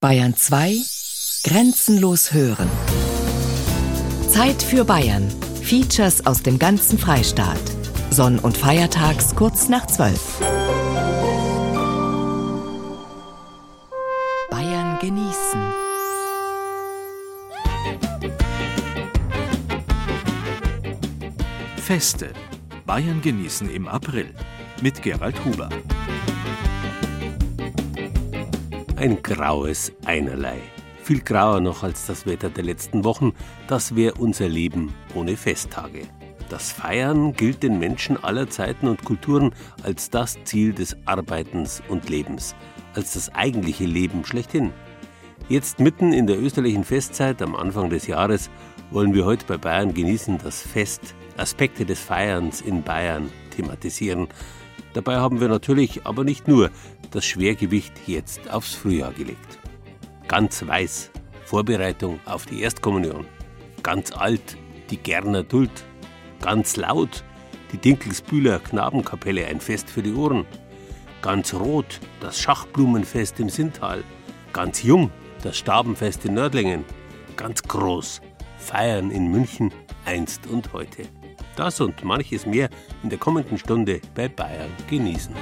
Bayern 2 Grenzenlos hören. Zeit für Bayern. Features aus dem ganzen Freistaat. Sonn- und Feiertags kurz nach 12. Bayern genießen. Feste. Bayern genießen im April. Mit Gerald Huber. Ein graues Einerlei. Viel grauer noch als das Wetter der letzten Wochen. Das wäre unser Leben ohne Festtage. Das Feiern gilt den Menschen aller Zeiten und Kulturen als das Ziel des Arbeitens und Lebens, als das eigentliche Leben schlechthin. Jetzt mitten in der österlichen Festzeit am Anfang des Jahres wollen wir heute bei Bayern genießen das Fest, Aspekte des Feierns in Bayern thematisieren. Dabei haben wir natürlich aber nicht nur das Schwergewicht jetzt aufs Frühjahr gelegt. Ganz weiß, Vorbereitung auf die Erstkommunion. Ganz alt, die Gerner Duld. Ganz laut, die Dinkelsbühler Knabenkapelle, ein Fest für die Ohren. Ganz rot, das Schachblumenfest im Sintal. Ganz jung, das Stabenfest in Nördlingen. Ganz groß, Feiern in München einst und heute. Das und manches mehr in der kommenden Stunde bei Bayern genießen.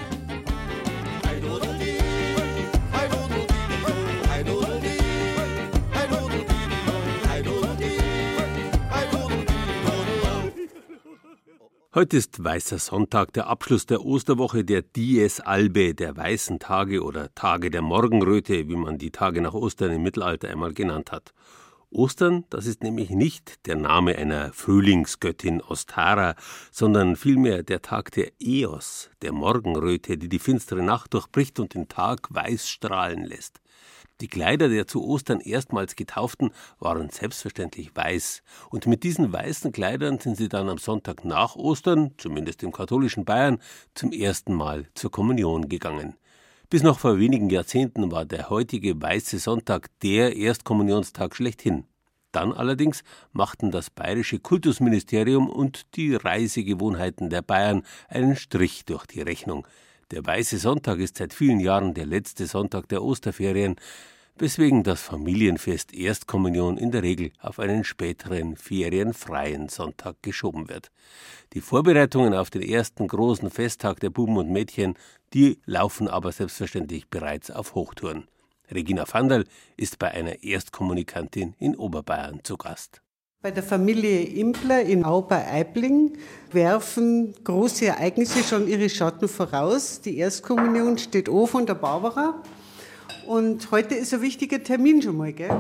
Heute ist Weißer Sonntag, der Abschluss der Osterwoche, der Dies Albe, der weißen Tage oder Tage der Morgenröte, wie man die Tage nach Ostern im Mittelalter einmal genannt hat. Ostern, das ist nämlich nicht der Name einer Frühlingsgöttin Ostara, sondern vielmehr der Tag der Eos, der Morgenröte, die die finstere Nacht durchbricht und den Tag weiß strahlen lässt. Die Kleider der zu Ostern erstmals Getauften waren selbstverständlich weiß, und mit diesen weißen Kleidern sind sie dann am Sonntag nach Ostern, zumindest im katholischen Bayern, zum ersten Mal zur Kommunion gegangen. Bis noch vor wenigen Jahrzehnten war der heutige Weiße Sonntag der Erstkommunionstag schlechthin. Dann allerdings machten das bayerische Kultusministerium und die Reisegewohnheiten der Bayern einen Strich durch die Rechnung. Der Weiße Sonntag ist seit vielen Jahren der letzte Sonntag der Osterferien, weswegen das Familienfest Erstkommunion in der Regel auf einen späteren ferienfreien Sonntag geschoben wird. Die Vorbereitungen auf den ersten großen Festtag der Buben und Mädchen, die laufen aber selbstverständlich bereits auf Hochtouren. Regina Vandal ist bei einer Erstkommunikantin in Oberbayern zu Gast. Bei der Familie Impler in Au bei Eibling werfen große Ereignisse schon ihre Schatten voraus. Die Erstkommunion steht an von der Barbara. Und heute ist ein wichtiger Termin schon mal, gell?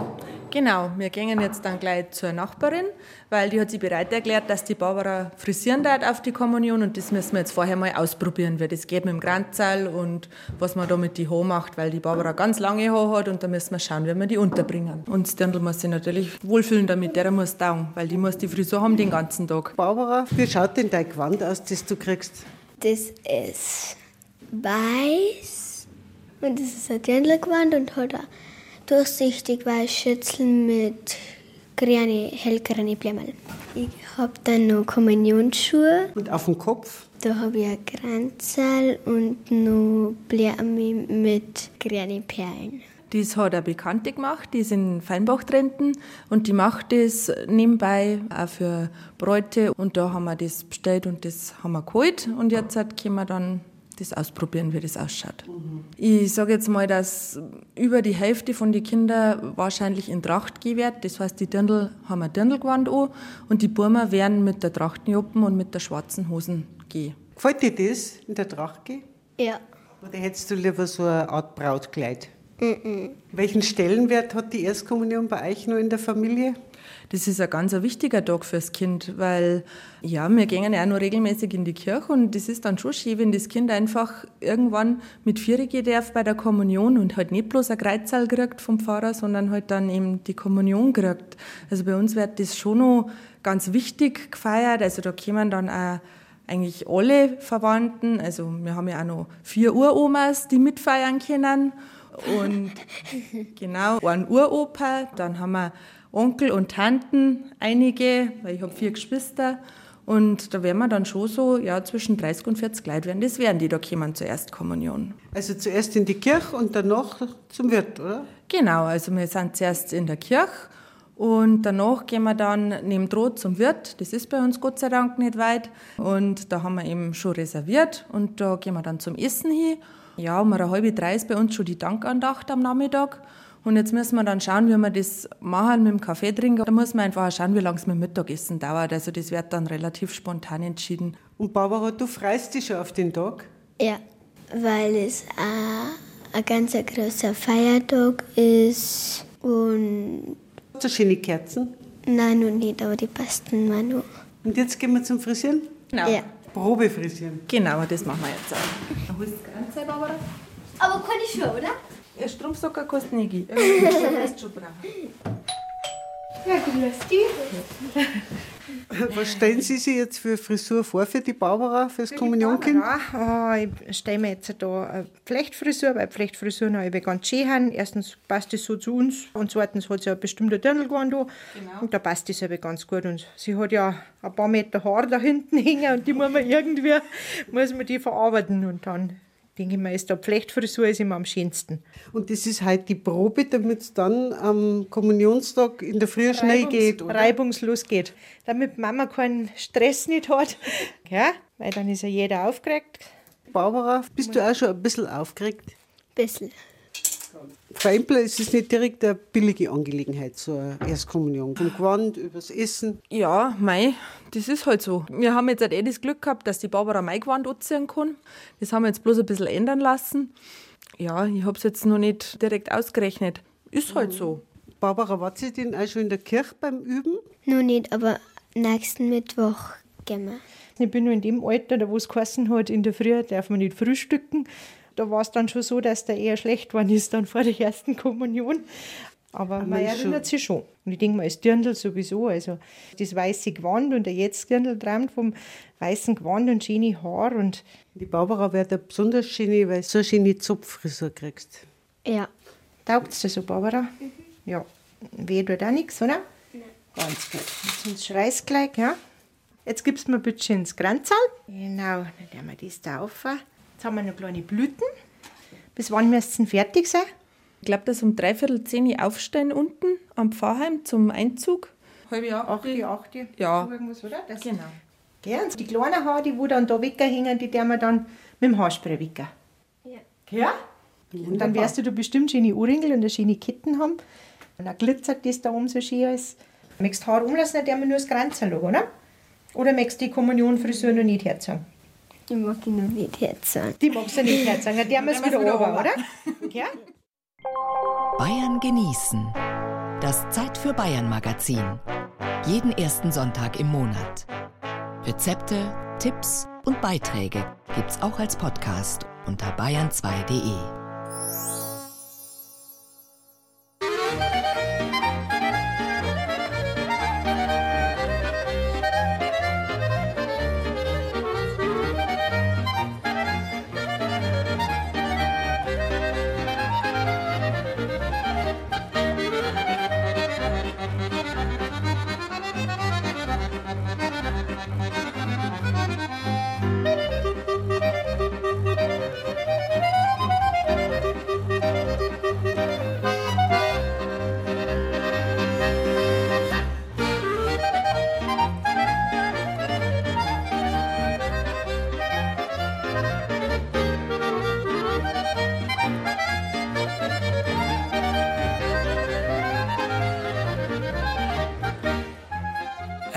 Genau, wir gehen jetzt dann gleich zur Nachbarin, weil die hat sich bereit erklärt, dass die Barbara frisieren darf auf die Kommunion und das müssen wir jetzt vorher mal ausprobieren, wie das geht mit dem Kranzsaal und was man da mit die Haare macht, weil die Barbara ganz lange Haare hat und da müssen wir schauen, wie wir die unterbringen. Und das Dirndl muss sich natürlich wohlfühlen damit, der muss taugen, weil die muss die Frisur haben den ganzen Tag. Barbara, wie schaut denn dein Gewand aus, das du kriegst? Das ist weiß und das ist ein Dirndlgewand und hat ein durchsichtig weiß Schützel mit grüne, hellgrüne Blämmerl. Ich habe dann noch Kommunionsschuhe. Und auf dem Kopf? Da habe ich ein Kranzal und noch Blämme mit grünen Perlen. Das hat eine Bekannte gemacht, die ist in Feinbach Trenten und die macht das nebenbei auch für Bräute und da haben wir das bestellt und das haben wir geholt und jetzt können wir dann das ausprobieren, wie das ausschaut. Mhm. Ich sage jetzt mal, dass über die Hälfte von den Kindern wahrscheinlich in Tracht gehen wird. Das heißt, die Dirndl haben ein Dirndlgewand an und die Burmer werden mit der Trachtenjoppen und mit der schwarzen Hosen gehen. Gefällt dir das, in der Tracht gehen? Ja. Oder hättest du lieber so eine Art Brautkleid? Mhm. Welchen Stellenwert hat die Erstkommunion bei euch noch in der Familie? Das ist ein ganz wichtiger Tag fürs Kind, weil ja, wir gehen ja auch noch regelmäßig in die Kirche und das ist dann schon schön, wenn das Kind einfach irgendwann mit vier gehen darf bei der Kommunion und halt nicht bloß ein Kreuzsaal kriegt vom Pfarrer, sondern halt dann eben die Kommunion kriegt. Also bei uns wird das schon noch ganz wichtig gefeiert. Also da kommen dann auch eigentlich alle Verwandten. Also wir haben ja auch noch vier Uromas, die mitfeiern können. Und genau, ein Uropa, dann haben wir Onkel und Tanten, einige, weil ich habe vier Geschwister. Und da werden wir dann schon so, ja, zwischen 30 und 40 Leute werden das werden, die da kommen zur Erstkommunion. Also zuerst in die Kirche und danach zum Wirt, oder? Genau, also wir sind zuerst in der Kirche und danach gehen wir dann neben Droht zum Wirt. Das ist bei uns Gott sei Dank nicht weit. Und da haben wir eben schon reserviert und da gehen wir dann zum Essen hin. Ja, um eine halbe drei ist bei uns schon die Dankandacht am Nachmittag. Und jetzt müssen wir dann schauen, wie wir das machen mit dem Kaffee trinken. Da muss man einfach schauen, wie lange es mit dem Mittagessen dauert. Also das wird dann relativ spontan entschieden. Und Barbara, du freust dich schon auf den Tag? Ja, weil es ein ganz großer Feiertag ist und... So schöne Kerzen? Nein, noch nicht, aber die passten mir noch. Und jetzt gehen wir zum Frisieren? Genau. Ja. Probefrisieren. Genau, das machen wir jetzt auch. Dann holst du die Grenze, Barbara? Aber kann ich schon, oder? Wirst du schon brauchen. Ja, grüß dich. Was stellen Sie sich jetzt für Frisur vor für die Barbara, fürs Kommunionkind? Ja, äh, ich stelle mir jetzt da eine Flechtfrisur, weil Flechtfrisuren habe ich ganz schön haben. Erstens passt das so zu uns und zweitens hat sie ein bestimmter Dirndl geworden da. Und da passt das aber ganz gut. Und sie hat ja ein paar Meter Haare da hinten hängen und die muss man irgendwie, muss man die verarbeiten und dann denke ich mir, ist da Flechtfrisur ist immer am schönsten. Und das ist halt die Probe, damit es dann am Kommunionstag in der Früh schnell Reibungs- geht, oder? Reibungslos geht. Damit Mama keinen Stress nicht hat. Ja, weil dann ist ja jeder aufgeregt. Barbara, bist du auch schon ein bisschen aufgeregt? Bisschen. Frau Empler, es ist nicht direkt eine billige Angelegenheit, so eine Erstkommunion. Vom Gewand, übers Essen. Ja, mei, das ist halt so. Wir haben jetzt halt eh das Glück gehabt, dass die Barbara mein Gewand anziehen kann. Das haben wir jetzt bloß ein bisschen ändern lassen. Ja, ich habe es jetzt noch nicht direkt ausgerechnet. Ist halt so. Barbara, war sie denn auch schon in der Kirche beim Üben? Noch nicht, aber nächsten Mittwoch gehen wir. Ich bin nur in dem Alter, da wo es geheißen hat, in der Früh darf man nicht frühstücken. Da war es dann schon so, dass der eher schlecht geworden ist dann vor der ersten Kommunion. Aber man ist erinnert sich schon. Und ich denke mal, das Dirndl sowieso. Also das weiße Gewand und der jetzt Dirndl träumt vom weißen Gewand und schöne Haar. Und Die Barbara wird eine besonders schöne, weil du so eine schöne Zopffrisur kriegst. Ja. taugt es dir so, Barbara? Ja. Weh tut auch nichts, oder? Nein. Ganz gut. Jetzt sonst schreist gleich, ja? Jetzt gibst du mir bitte schön ins Granzal. Genau, dann nehmen wir das da auf. Jetzt haben wir noch kleine Blüten. Bis wann müssten fertig sein? Ich glaube, dass um dreiviertel zehn Uhr aufstehen unten am Pfarrheim zum Einzug. Halbe acht. Achte, achte. Ja. Irgendwas, oder? Das Genau. Und die kleinen Haare, die wo dann da weghängen, die werden wir dann mit dem Haarspray wecken. Ja. Ja? Und dann wirst du da bestimmt schöne Ohrringe und eine schöne Ketten haben. Und dann glitzert das da um so schön alles. Möchtest du Haare umlassen, dann wir nur das schauen, oder? Oder möchtest du die Kommunionfrisur noch nicht herzogen? Die mag ich noch nicht jetzt sagen. Die magst du nicht dann werden wir es wieder runter, oder? Ja? Bayern genießen. Das Zeit für Bayern Magazin. Jeden ersten Sonntag im Monat. Rezepte, Tipps und Beiträge gibt's auch als Podcast unter bayern2.de.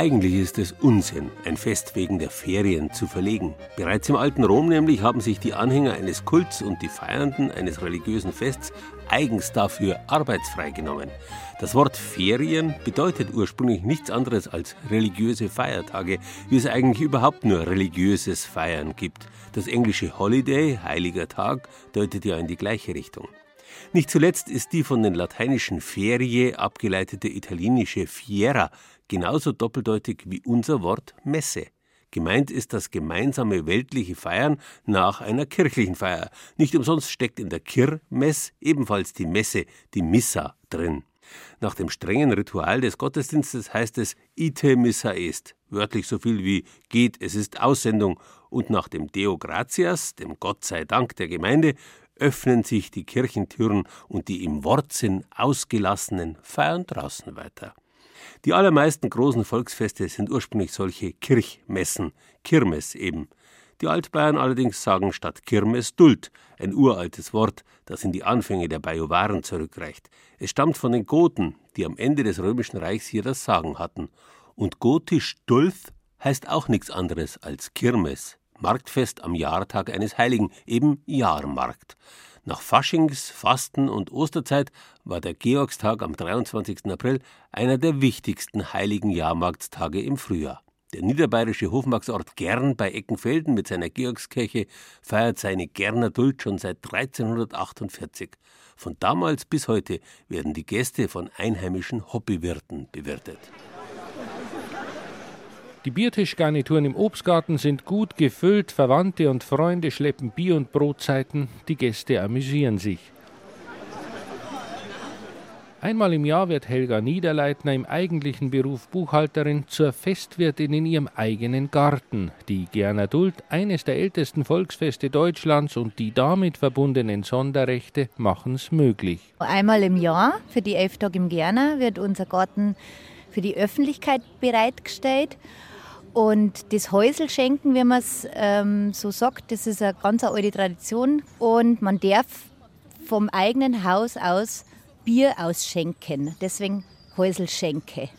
Eigentlich ist es Unsinn, ein Fest wegen der Ferien zu verlegen. Bereits im alten Rom nämlich haben sich die Anhänger eines Kults und die Feiernden eines religiösen Fests eigens dafür arbeitsfrei genommen. Das Wort Ferien bedeutet ursprünglich nichts anderes als religiöse Feiertage, wie es eigentlich überhaupt nur religiöses Feiern gibt. Das englische Holiday, heiliger Tag, deutet ja in die gleiche Richtung. Nicht zuletzt ist die von den lateinischen Ferie abgeleitete italienische Fiera genauso doppeldeutig wie unser Wort Messe. Gemeint ist das gemeinsame weltliche Feiern nach einer kirchlichen Feier. Nicht umsonst steckt in der Kirmess ebenfalls die Messe, die Missa, drin. Nach dem strengen Ritual des Gottesdienstes heißt es Ite missa est, wörtlich so viel wie geht, es ist Aussendung, und nach dem Deo gratias, dem Gott sei Dank der Gemeinde, öffnen sich die Kirchentüren und die im Wortsinn Ausgelassenen feiern draußen weiter. Die allermeisten großen Volksfeste sind ursprünglich solche Kirchmessen, Kirmes eben. Die Altbayern allerdings sagen statt Kirmes Duld, ein uraltes Wort, das in die Anfänge der Bajuwaren zurückreicht. Es stammt von den Goten, die am Ende des Römischen Reichs hier das Sagen hatten. Und gotisch Dulth heißt auch nichts anderes als Kirmes. Marktfest am Jahrtag eines Heiligen, eben Jahrmarkt. Nach Faschings-, Fasten- und Osterzeit war der Georgstag am 23. April einer der wichtigsten heiligen Jahrmarktstage im Frühjahr. Der niederbayerische Hofmarksort Gern bei Eckenfelden mit seiner Georgskirche feiert seine Gerner Duld schon seit 1348. Von damals bis heute werden die Gäste von einheimischen Hobbywirten bewirtet. Die Biertischgarnituren im Obstgarten sind gut gefüllt, Verwandte und Freunde schleppen Bier- und Brotzeiten, die Gäste amüsieren sich. Einmal im Jahr wird Helga Niederleitner im eigentlichen Beruf Buchhalterin zur Festwirtin in ihrem eigenen Garten. Die Gerner Duld, eines der ältesten Volksfeste Deutschlands und die damit verbundenen Sonderrechte machen es möglich. Einmal im Jahr für die elf Tage im Gerner wird unser Garten für die Öffentlichkeit bereitgestellt. Und das Häuselschenken, wie man es ähm, so sagt, das ist eine ganz alte Tradition. Und man darf vom eigenen Haus aus Bier ausschenken. Deswegen Häuselschenke.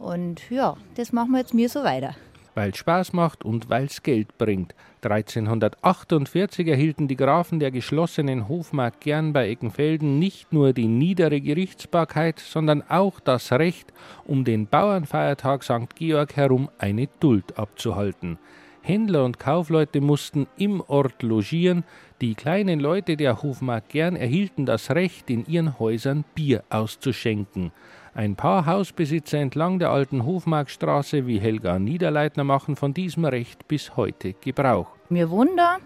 Und ja, das machen wir jetzt mir so weiter weil es Spaß macht und weil es Geld bringt. 1348 erhielten die Grafen der geschlossenen Hofmark Gern bei Eckenfelden nicht nur die niedere Gerichtsbarkeit, sondern auch das Recht, um den Bauernfeiertag St. Georg herum eine Duld abzuhalten. Händler und Kaufleute mussten im Ort logieren, die kleinen Leute der Hofmark Gern erhielten das Recht, in ihren Häusern Bier auszuschenken. Ein paar Hausbesitzer entlang der alten Hofmarkstraße wie Helga Niederleitner machen von diesem Recht bis heute Gebrauch. Wir wohnen da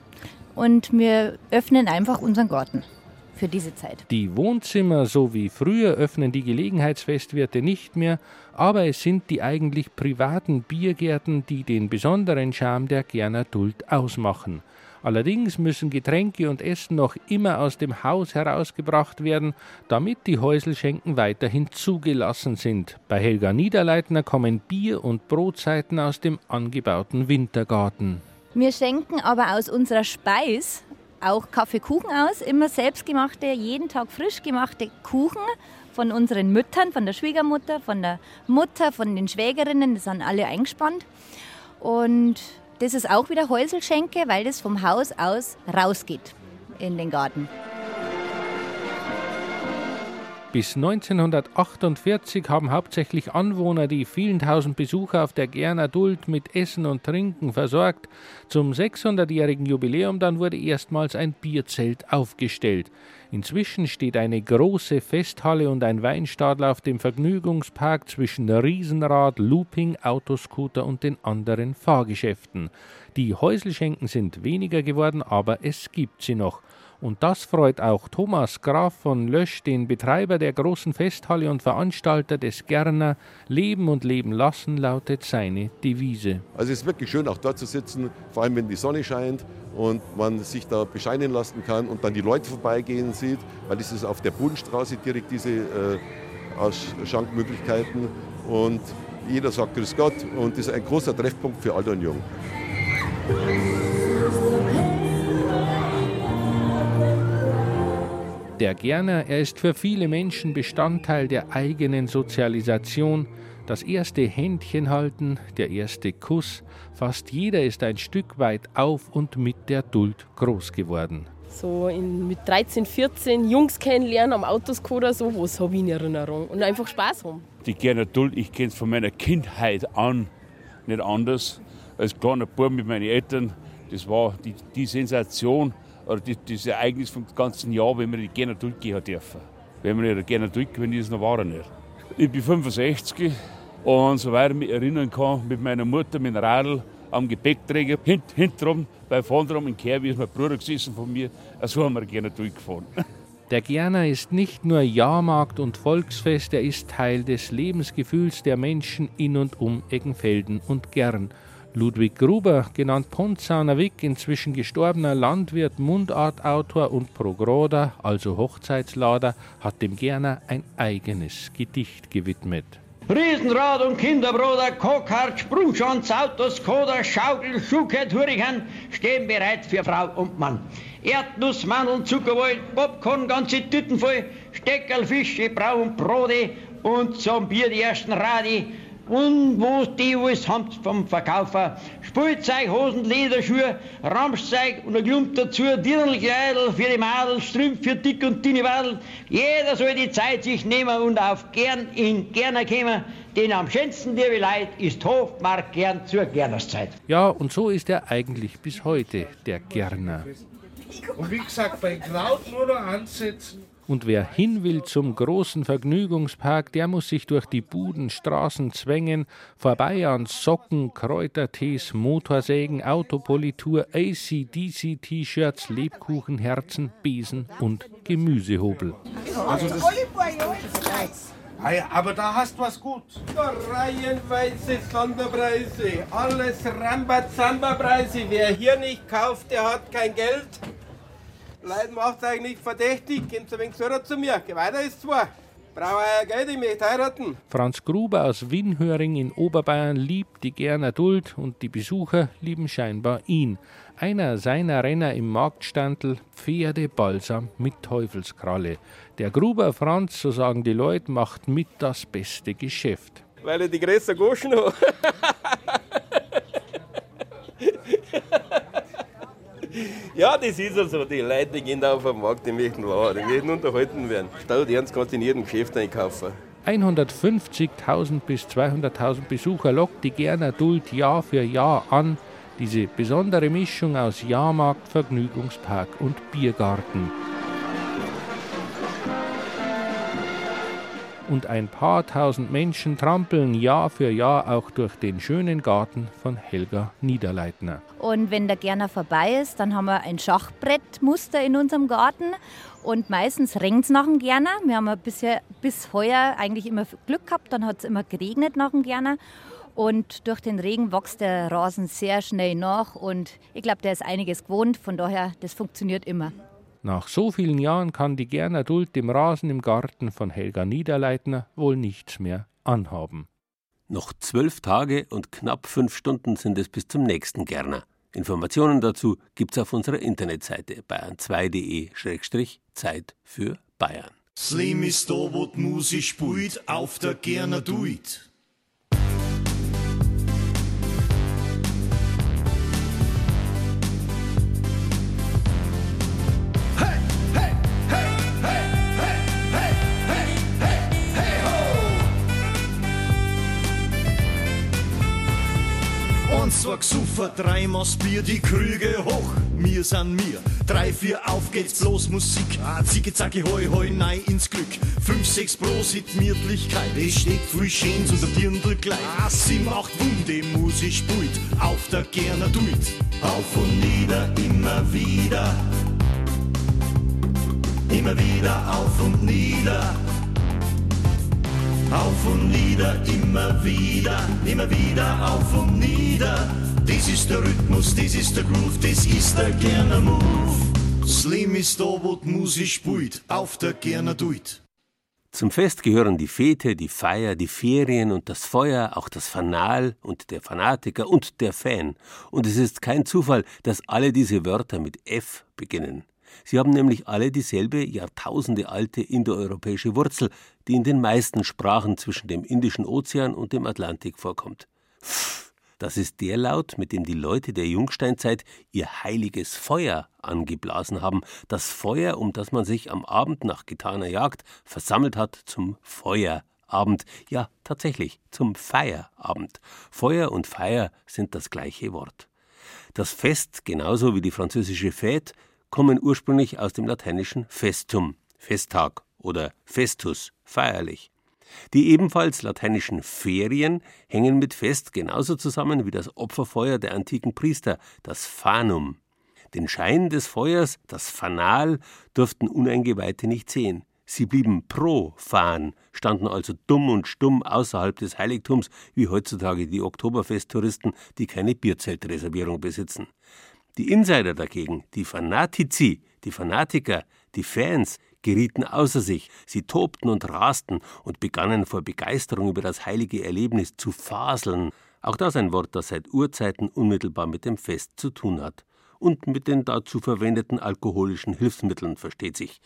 und wir öffnen einfach unseren Garten für diese Zeit. Die Wohnzimmer, so wie früher, öffnen die Gelegenheitsfestwirte nicht mehr, aber es sind die eigentlich privaten Biergärten, die den besonderen Charme der Gerner Duld ausmachen. Allerdings müssen Getränke und Essen noch immer aus dem Haus herausgebracht werden, damit die Häuselschenken weiterhin zugelassen sind. Bei Helga Niederleitner kommen Bier- und Brotzeiten aus dem angebauten Wintergarten. Wir schenken aber aus unserer Speis auch Kaffeekuchen aus, immer selbstgemachte, jeden Tag frisch gemachte Kuchen von unseren Müttern, von der Schwiegermutter, von der Mutter, von den Schwägerinnen, die sind alle eingespannt. Und das ist auch wieder Häuselschenke, weil das vom Haus aus rausgeht in den Garten. Bis 1948 haben hauptsächlich Anwohner die vielen tausend Besucher auf der Gerner Duld mit Essen und Trinken versorgt. Zum 600-jährigen Jubiläum dann wurde erstmals ein Bierzelt aufgestellt. Inzwischen steht eine große Festhalle und ein Weinstadel auf dem Vergnügungspark zwischen Riesenrad, Looping, Autoscooter und den anderen Fahrgeschäften. Die Häuselschenken sind weniger geworden, aber es gibt sie noch. Und das freut auch Thomas Graf von Lösch, den Betreiber der großen Festhalle und Veranstalter des Gerner. Leben und Leben lassen lautet seine Devise. Also es ist wirklich schön, auch dort zu sitzen, vor allem wenn die Sonne scheint und man sich da bescheinen lassen kann und dann die Leute vorbeigehen sieht, weil es ist auf der Bodenstraße direkt diese äh, Schankmöglichkeiten und jeder sagt Grüß Gott und ist ein großer Treffpunkt für Alt und Jung. Der Gerner, er ist für viele Menschen Bestandteil der eigenen Sozialisation. Das erste Händchen halten, der erste Kuss, fast jeder ist ein Stück weit auf und mit der Duld groß geworden. So in, mit 13, 14 Jungs kennenlernen am Autoscoder, so was habe ich in Erinnerung. Und einfach Spaß haben. Die Gerner Duld, ich kenne es von meiner Kindheit an nicht anders. Als kleiner Bub mit meinen Eltern, das war die, die Sensation oder die, das Ereignis vom ganzen Jahr, wenn wir die Gerner durchgehen dürfen. Wenn wir nicht gerne durchgehen, ist noch war nicht. Ich bin 65 und soweit ich mich erinnern kann, mit meiner Mutter mit dem Radl am Gepäckträger, hint, hintenrum, bei vorne drum im wie ist mein Bruder gesessen von mir, so haben wir gerne durchgefahren. Der Gerner ist nicht nur Jahrmarkt und Volksfest, er ist Teil des Lebensgefühls der Menschen in und um Eggenfelden und Gern. Ludwig Gruber, genannt Ponzauner Wick, inzwischen gestorbener Landwirt, Mundartautor und Progroder, also Hochzeitslader, hat dem Gerner ein eigenes Gedicht gewidmet. Riesenrad und Kinderbruder, Kokart, Sprungschanz, Autos, Koda, Schaukel, Schuhkett, Hurrikan stehen bereit für Frau und Mann. Erdnuss, Mandeln, Zuckerwoll, Popcorn, ganze Tüten voll, Steckerl, Fische, Braun, Brote und zum Bier die ersten Radi. Und wo die alles haben vom Verkaufer. Spielzeug, Hosen, Lederschuhe, Ramschzeug und ein Klump dazu, Dirndlkleidel für die Madel, Strümpf für Dick und dünne Wadel. Jeder soll die Zeit sich nehmen und auf gern in Gerner kommen, denn am schönsten der Leid ist Hofmark gern zur Gernerszeit. Ja, und so ist er eigentlich bis heute, der Gerner. Und wie gesagt, bei Kraut nur noch ansetzen. Und wer hin will zum großen Vergnügungspark, der muss sich durch die Budenstraßen zwängen, vorbei an Socken, Kräutertees, Motorsägen, Autopolitur, ACDC-T-Shirts, Lebkuchenherzen, Besen und Gemüsehobel. Also das aber da hast du was gut. Reihenweise Sonderpreise, alles Rambazamba-Preise. Wer hier nicht kauft, der hat kein Geld. Leute macht eigentlich verdächtig, kommt ein wenig so zu mir. Geh weiter ist zwar. Brauche euer Geld, ich möchte heiraten. Franz Gruber aus Winhöring in Oberbayern liebt die Gerner Duld und die Besucher lieben scheinbar ihn. Einer seiner Renner im Marktstandel Pferdebalsam mit Teufelskralle. Der Gruber Franz, so sagen die Leute, macht mit das beste Geschäft. Weil er die größte Goschen hat. Ja, das ist ja so. Die Leute die gehen da auf den Markt, die möchten lachen, die möchten unterhalten werden. Statt ernst kannst du in jedem Geschäft einkaufen. 150.000 bis 200.000 Besucher lockt die Gerner Duld Jahr für Jahr an. Diese besondere Mischung aus Jahrmarkt, Vergnügungspark und Biergarten. Und ein paar tausend Menschen trampeln Jahr für Jahr auch durch den schönen Garten von Helga Niederleitner. Und wenn der Gerner vorbei ist, dann haben wir ein Schachbrettmuster in unserem Garten. Und meistens regnet es nach dem Gerner. Wir haben bisher bis heuer eigentlich immer Glück gehabt, dann hat es immer geregnet nach dem Gerner. Und durch den Regen wächst der Rasen sehr schnell nach. Und ich glaube, der ist einiges gewohnt. Von daher, das funktioniert immer. Nach so vielen Jahren kann die Gerner Duld dem Rasen im Garten von Helga Niederleitner wohl nichts mehr anhaben. Noch zwölf Tage und knapp fünf Stunden sind es bis zum nächsten Gerner. Informationen dazu gibt's auf unserer Internetseite bayern2.de-Zeit für Bayern. Slim ist da, wo die Musik spielt, auf der Gerner Duit. Zwar gesuffen, dreimal Bier, die Krüge hoch. Wir sind mir, drei, vier, auf geht's, bloß Musik. Zicke, zacke, hoi, hoi, nein, ins Glück. Fünf, sechs, Prosit, Mietlichkeit. Es steht viel Schönes unter Dirndl gleich. Ah, sie macht Wunde, Musik spielt, auf der Gerner Duit. Auf und nieder, immer wieder. Immer wieder auf und nieder. Auf und nieder, immer wieder, immer wieder auf und nieder. Das ist der Rhythmus, das ist der Groove, das ist der Gerner Move. Slim ist da, wo die Musik spielt, auf der Gerner Duit. Zum Fest gehören die Fete, die Feier, die Ferien und das Feuer, auch das Fanal und der Fanatiker und der Fan. Und es ist kein Zufall, dass alle diese Wörter mit F beginnen. Sie haben nämlich alle dieselbe Jahrtausende alte indoeuropäische Wurzel, die in den meisten Sprachen zwischen dem Indischen Ozean und dem Atlantik vorkommt. Pff, das ist der Laut, mit dem die Leute der Jungsteinzeit ihr heiliges Feuer angeblasen haben, das Feuer, um das man sich am Abend nach getaner Jagd versammelt hat zum Feuerabend. Ja, tatsächlich, zum Feierabend. Feuer und Feier sind das gleiche Wort. Das Fest, genauso wie die französische Fête, kommen ursprünglich aus dem lateinischen festum, Festtag oder festus, feierlich. Die ebenfalls lateinischen Ferien hängen mit Fest genauso zusammen wie das Opferfeuer der antiken Priester, das Fanum. Den Schein des Feuers, das Fanal, durften Uneingeweihte nicht sehen. Sie blieben profan, standen also dumm und stumm außerhalb des Heiligtums, wie heutzutage die Oktoberfesttouristen, die keine Bierzeltreservierung besitzen. Die Insider dagegen, die Fanatici, die Fanatiker, die Fans, gerieten außer sich, sie tobten und rasten und begannen vor Begeisterung über das heilige Erlebnis zu faseln. Auch das ein Wort, das seit Urzeiten unmittelbar mit dem Fest zu tun hat. Und mit den dazu verwendeten alkoholischen Hilfsmitteln, versteht sich.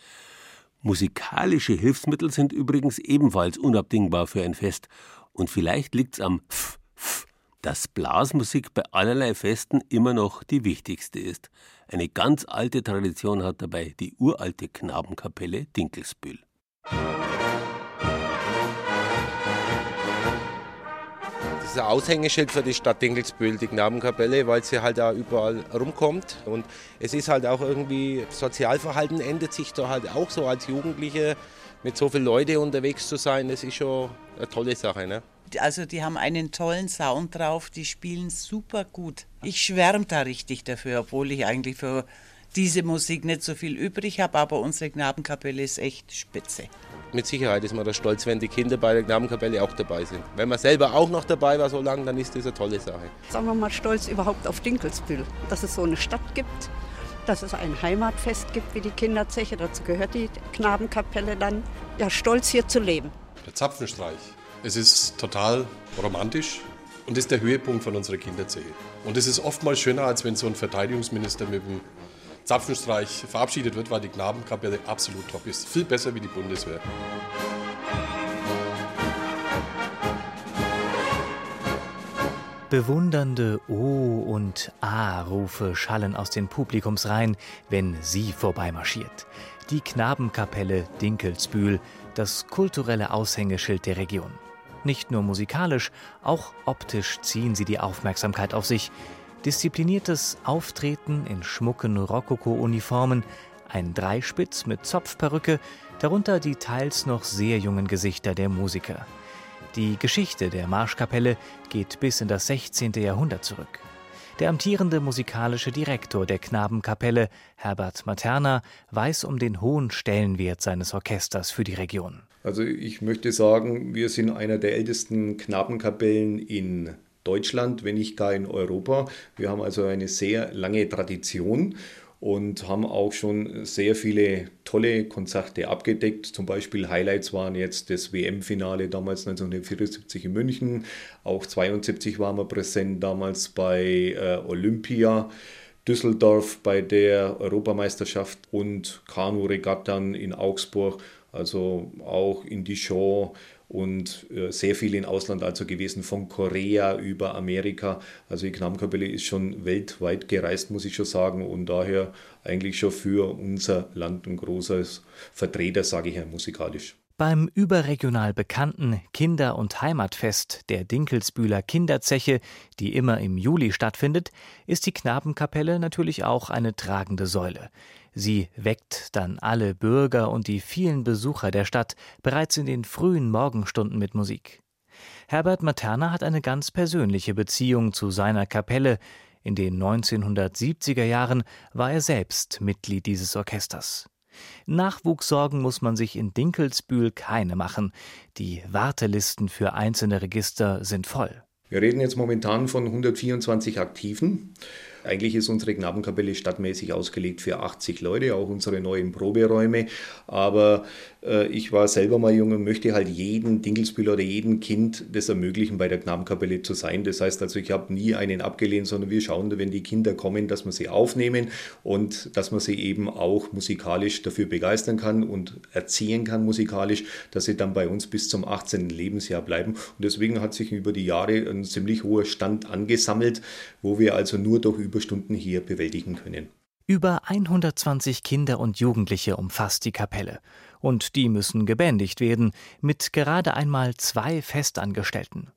Musikalische Hilfsmittel sind übrigens ebenfalls unabdingbar für ein Fest. Und vielleicht liegt's am F, F, dass Blasmusik bei allerlei Festen immer noch die wichtigste ist. Eine ganz alte Tradition hat dabei die uralte Knabenkapelle Dinkelsbühl. Das ist ein Aushängeschild für die Stadt Dinkelsbühl, die Knabenkapelle, weil sie halt da überall rumkommt. Und es ist halt auch irgendwie, Sozialverhalten ändert sich da halt auch so als Jugendliche mit so vielen Leuten unterwegs zu sein, das ist schon eine tolle Sache. Ne? Also die haben einen tollen Sound drauf, die spielen super gut. Ich schwärme da richtig dafür, obwohl ich eigentlich für diese Musik nicht so viel übrig habe, aber unsere Knabenkapelle ist echt spitze. Mit Sicherheit ist man da stolz, wenn die Kinder bei der Knabenkapelle auch dabei sind. Wenn man selber auch noch dabei war so lange, dann ist das eine tolle Sache. Sagen wir mal stolz überhaupt auf Dinkelsbühl, dass es so eine Stadt gibt, dass es ein Heimatfest gibt wie die Kinderzeche, dazu gehört die Knabenkapelle dann. Ja, stolz hier zu leben. Der Zapfenstreich. Es ist total romantisch und ist der Höhepunkt von unserer Kinderzeche. Und es ist oftmals schöner, als wenn so ein Verteidigungsminister mit dem Zapfenstreich verabschiedet wird, weil die Knabenkapelle absolut top ist. Viel besser wie die Bundeswehr. Bewundernde O- und A-Rufe schallen aus den Publikumsreihen, wenn sie vorbeimarschiert. Die Knabenkapelle Dinkelsbühl, das kulturelle Aushängeschild der Region. Nicht nur musikalisch, auch optisch ziehen sie die Aufmerksamkeit auf sich. Diszipliniertes Auftreten in schmucken Rokoko-Uniformen, ein Dreispitz mit Zopfperücke, darunter die teils noch sehr jungen Gesichter der Musiker. Die Geschichte der Marschkapelle geht bis in das 16. Jahrhundert zurück. Der amtierende musikalische Direktor der Knabenkapelle, Herbert Materna, weiß um den hohen Stellenwert seines Orchesters für die Region. Also ich möchte sagen, wir sind einer der ältesten Knabenkapellen in Deutschland, wenn nicht gar in Europa. Wir haben also eine sehr lange Tradition und haben auch schon sehr viele tolle Konzerte abgedeckt. Zum Beispiel Highlights waren jetzt das WM-Finale damals 1974 in München. Auch 72 waren wir präsent damals bei äh, Olympia. Düsseldorf bei der Europameisterschaft und Kanu-Regattern in Augsburg, also auch in Dijon und äh, sehr viel im Ausland also gewesen, von Korea über Amerika. Also die Knabenkapelle ist schon weltweit gereist, muss ich schon sagen, und daher eigentlich schon für unser Land ein großes Vertreter, sage ich ja, musikalisch. Beim überregional bekannten Kinder- und Heimatfest der Dinkelsbühler Kinderzeche, die immer im Juli stattfindet, ist die Knabenkapelle natürlich auch eine tragende Säule. Sie weckt dann alle Bürger und die vielen Besucher der Stadt bereits in den frühen Morgenstunden mit Musik. Herbert Materna hat eine ganz persönliche Beziehung zu seiner Kapelle. In den 1970er Jahren war er selbst Mitglied dieses Orchesters. Nachwuchssorgen muss man sich in Dinkelsbühl keine machen. Die Wartelisten für einzelne Register sind voll. Wir reden jetzt momentan von 124 Aktiven. Eigentlich ist unsere Knabenkapelle stadtmäßig ausgelegt für 80 Leute, auch unsere neuen Proberäume. Aber äh, ich war selber mal jung und möchte halt jeden Dinkelsbühler oder jedem Kind das ermöglichen, bei der Knabenkapelle zu sein. Das heißt also, ich habe nie einen abgelehnt, sondern wir schauen, wenn die Kinder kommen, dass wir sie aufnehmen und dass man sie eben auch musikalisch dafür begeistern kann und erziehen kann musikalisch, dass sie dann bei uns bis zum 18. Lebensjahr bleiben. Und deswegen hat sich über die Jahre ein ziemlich hoher Stand angesammelt, wo wir also nur durch Überstunden hier bewältigen können. Über 120 Kinder und Jugendliche umfasst die Kapelle. Und die müssen gebändigt werden, mit gerade einmal zwei Festangestellten.